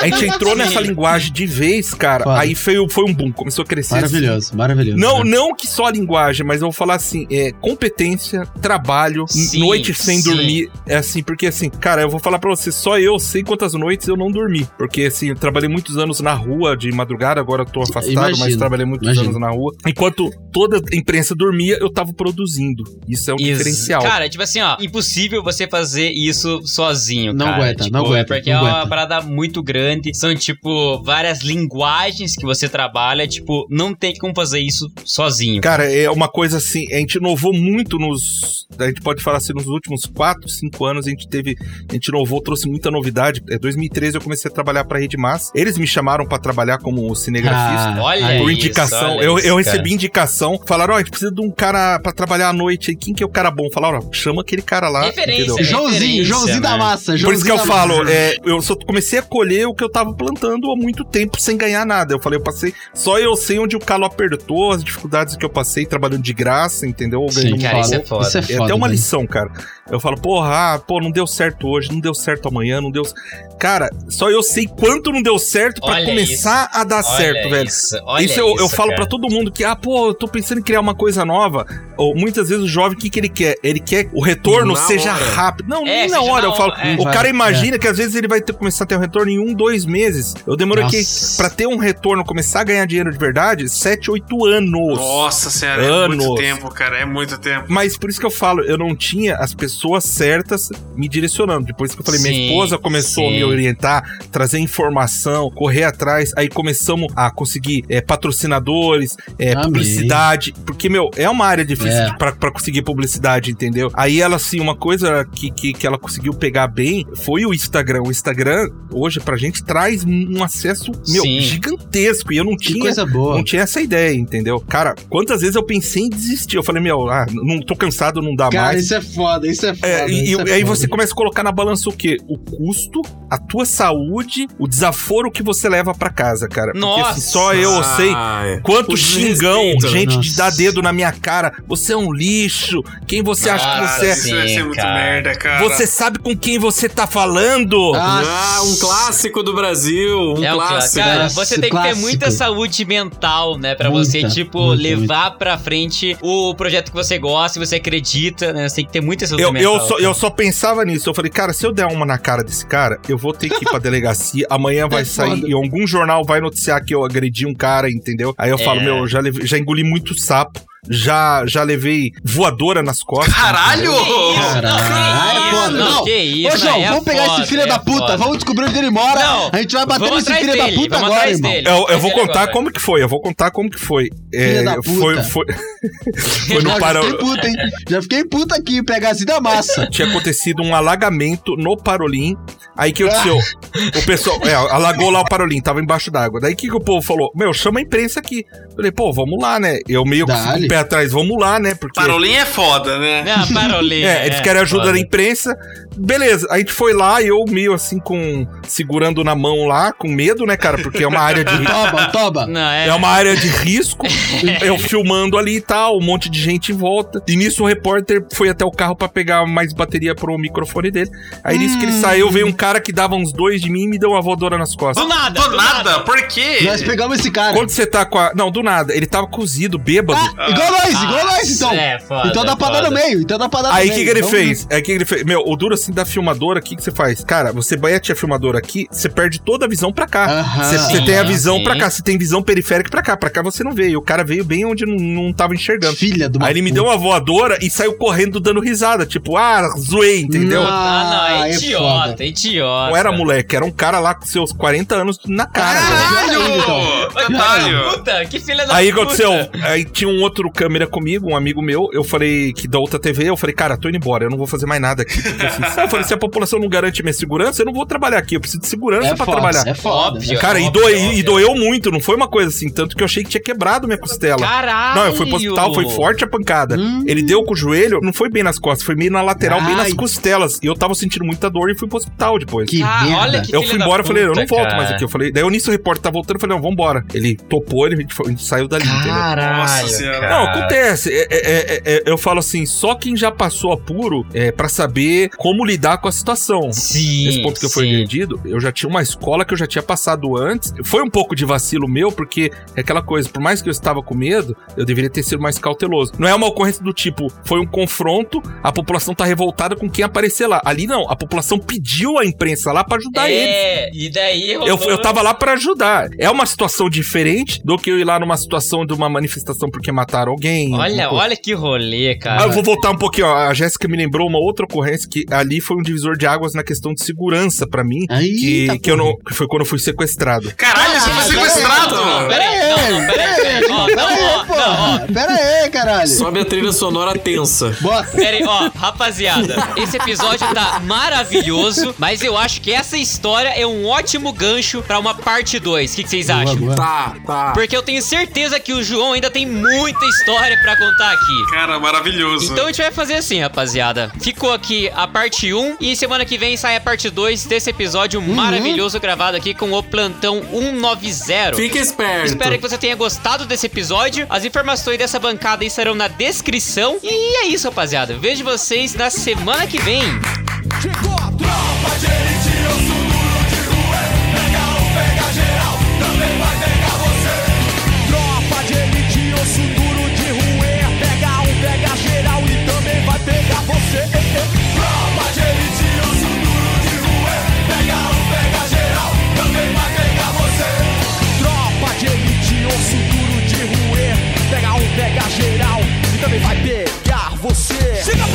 A gente entrou nessa linguagem de vez, cara. Foda. Aí foi, foi um boom, começou a crescer. assim. Maravilhoso, maravilhoso. Não, né? não que só a linguagem, mas eu vou falar assim, é competência, trabalho, Sim, noite sem sim. dormir, é assim, porque assim, cara, eu vou falar pra você, só eu sei quantas noites eu não dormi, porque assim, eu trabalhei muitos anos na rua de madrugada, agora eu tô afastado, mas Imagino, trabalhei muitos imagino. anos na rua. Enquanto toda a imprensa dormia, eu tava produzindo. Isso é um diferencial. Cara, tipo assim, ó, impossível você fazer isso sozinho, Não cara. aguenta, Tipo, não aguenta, Porque não é uma aguenta. parada muito grande, são, tipo, várias linguagens que você trabalha, tipo, não tem como fazer isso sozinho. Cara, é uma coisa assim, a gente inovou muito nos. A gente pode falar assim, nos últimos 4, 5 anos, a gente teve. A gente inovou, trouxe muita novidade. é, 2013 eu comecei a trabalhar pra Rede Massa. Eles me chamaram pra trabalhar como cinegrafista. Ah, Olha. Por isso, indicação, olha eu, isso, eu recebi indicação. Falaram, ó, a gente precisa de um cara pra trabalhar à noite. aí. Quem que é o cara bom? Falaram, ó, chama aquele cara lá. Referência, né? Joãozinho, Joãozinho da né? massa. Por isso Joãozinho que eu da falo, é, eu só comecei a colher o que eu tava plantando há muito tempo sem ganhar nada. Eu falei, eu passei. Só eu sei onde o calo apertou, as dificuldades que eu passei trabalhando de graça, entendeu? Ou Sim, um cara, isso é foda. Isso é É foda. até uma velho. lição, cara. Eu falo, porra, ah, pô, não deu certo hoje, não deu certo amanhã, não deu. Cara, só eu sei quanto não deu certo pra Olha começar a dar Olha certo, velho. Isso, olha isso eu, eu isso, falo cara. pra todo mundo que, ah, pô, eu tô pensando em criar uma coisa nova. Ou muitas vezes o jovem, o que, que ele quer? Ele quer que o retorno Na seja hora. rápido. Não, É, nem na hora. na eu falo, é. o Vai, cara imagina que às vezes ele vai ter, começar a ter um retorno em um, dois meses. Eu demorei aqui pra ter um retorno, começar a ganhar dinheiro de verdade, sete, oito anos. Nossa senhora, é Anos. muito tempo, cara. É muito tempo. Mas por isso que eu falo, eu não tinha as pessoas certas me direcionando. Depois que eu falei, minha Sim, esposa começou a sim. Orientar, trazer informação, correr atrás, aí começamos a conseguir é, patrocinadores, é, publicidade. Porque, meu, é uma área difícil É. pra conseguir publicidade, entendeu? Aí ela, assim, uma coisa que, que, que ela conseguiu pegar bem foi o Instagram. O Instagram, hoje, pra gente, traz um acesso, meu, Sim. gigantesco. E eu não tinha não tinha essa ideia, entendeu? Cara, quantas vezes eu pensei em desistir? Eu falei, meu, ah, não tô cansado, não dá Cara, mais. isso é foda, isso é foda. É, e, isso e é aí foda. você começa a colocar na balança o quê? O custo, a tua saúde, o desaforo que você leva pra casa, cara. Porque Nossa! assim, só eu sei Ah, quanto xingão, desrespeito, né? gente de Nossa. dar dedo na minha cara. Você é um lixo. Quem você acha que você é? sim. Isso vai ser muito cara. merda, cara. Você sabe com quem você tá falando? Ah, um clássico do Brasil, um É clássico. clássico. Cara, Nossa, você tem que ter muita saúde mental, né? Pra Muita, você, tipo, muita, levar pra frente o projeto que você gosta, que você acredita, né? Você tem que ter muita saúde Eu, mental. eu, só, cara. eu só pensava nisso. Eu falei, cara, se eu der uma na cara desse cara, eu vou ter que ir pra delegacia. Amanhã vai É sair foda. e algum jornal vai noticiar que eu agredi um cara, entendeu? Aí eu falo, É. meu, eu já, já engoli muito sapo. Já, já levei voadora nas costas. Caralho! Caralho, é foda. Não, que isso, Ô, João, é vamos pegar foda, esse filho é da puta. foda. Vamos descobrir onde ele mora. Não, a gente vai bater nesse filho da dele, puta vamos agora, irmão. dele. Eu, eu vou Ele contar agora. como que foi, eu vou contar como que foi. É, da foi, puta. foi, foi no Já Pará. fiquei puta, hein? Já fiquei puta aqui, pegar assim da massa. Tinha acontecido um alagamento no Parolim. Aí que aconteceu? O pessoal, é, alagou lá o Parolim, tava embaixo d'água. Daí que, que o povo falou? Meu, chama a imprensa aqui. Falei, pô, vamos lá, né? Eu meio que pé atrás, vamos lá, né? Porque. Parolim é foda, né? Não, parolinha. É, eles querem ajuda da imprensa. Beleza, a gente foi lá e eu meio assim com. segurando na mão lá, com medo, né, cara? Porque é uma área de. Toba, toba. Não, é. É uma área de risco. eu filmando ali e tal, um monte de gente em volta. E nisso o repórter foi até o carro pra pegar mais bateria pro microfone dele. Aí nisso que ele saiu, veio um cara que dava uns dois de mim e me deu uma voadora nas costas. Do nada, Do do nada, nada. por quê? Nós pegamos esse cara. Quando você tá com a. Não, do nada. Ele tava cozido, bêbado. Ah, igual nós, igual nós, então. É, foda, então dá pra dar no meio, então dá pra dar no Aí o meio. que, que ele Então, fez? Aí o que, ele fez? Meu, o duro assim da filmadora, o que, que você faz? Cara, você bate a filmadora aqui, você perde toda a visão pra cá. Você você Sim, tem a visão sim. pra cá, você tem visão periférica pra cá. Pra cá você não veio. E o cara veio bem onde não, não tava enxergando. Filha do Aí ele me deu uma voadora e saiu correndo dando risada. Tipo, ah, zoei, entendeu? Ah, não, Ah, é é idiota, é idiota. Não era moleque, era um cara lá com seus 40 anos na cara. velho. Caralho! Vai, Detalhe! Puta, que filha da Aí puta. aconteceu, aí tinha um outro câmera comigo, um amigo meu, eu falei que da outra TV, eu falei, cara, tô indo embora, eu não vou fazer mais nada aqui. Porque, assim, eu falei, se a população não garante minha segurança, eu não vou trabalhar aqui, eu preciso de segurança É pra foda, trabalhar. é foda. Óbvio. Cara, e, óbvio, e doeu muito, não foi uma coisa assim, tanto que eu achei que tinha quebrado minha costela. Caralho. Não, eu fui pro hospital, foi forte a pancada. Hum. Ele deu com o joelho, não foi bem nas costas, foi meio na lateral, bem nas Ai. costelas. E eu tava sentindo muita dor e fui pro hospital depois. Que Ah, merda. olha que Eu fui embora, eu falei, eu não volto cara. mais aqui. Eu falei, daí eu nisso o repórter tá voltando, eu falei, não, vambora. Ele topou, ele, a gente foi- a gente saiu dali, entendeu? Caralho, Nossa senhora. cara. Não, acontece. É, é, é, é, eu falo assim, só quem já passou apuro é para saber como lidar com a situação. Sim, Nesse ponto que eu fui agredido, eu já tinha uma escola que eu já tinha passado antes. Foi um pouco de vacilo meu, porque é aquela coisa, por mais que eu estava com medo, eu deveria ter sido mais cauteloso. Não é uma ocorrência do tipo, foi um confronto, a população tá revoltada com quem aparecer lá. Ali não, a população pediu a imprensa lá para ajudar eles. É, e daí Eu, rolou- eu tava lá pra ajudar. É uma situação diferente do que eu ir lá numa situação de uma manifestação porque mataram alguém. Olha, olha que rolê, cara. ah, eu vou voltar um pouquinho, ó. A Jéssica me lembrou uma outra ocorrência que ali foi um divisor de águas na questão de segurança pra mim. Aí, Que, tá que eu não. Que foi quando eu fui sequestrado. Caralho, você foi sequestrado! Peraí, peraí. Ó, ó. Pera aí, caralho. Sobe a trilha sonora tensa. Bota. Pera aí, ó, rapaziada, esse episódio tá maravilhoso, mas eu acho que essa história é um ótimo gancho pra uma parte 2. O que, que vocês Boa, acham? boa. Tá, tá. Porque eu tenho certeza que o João ainda tem muita história pra contar aqui. Cara, maravilhoso. Então a gente vai fazer assim, rapaziada. Ficou aqui a parte 1 e semana que vem sai a parte 2 desse episódio maravilhoso gravado aqui com o Plantão 190. Fica esperto. Espero que você tenha gostado desse episódio. As informações dessa bancada estarão na descrição. E é isso, rapaziada. Vejo vocês na semana que vem. Chegou a tropa de elite. vai pegar você. Chega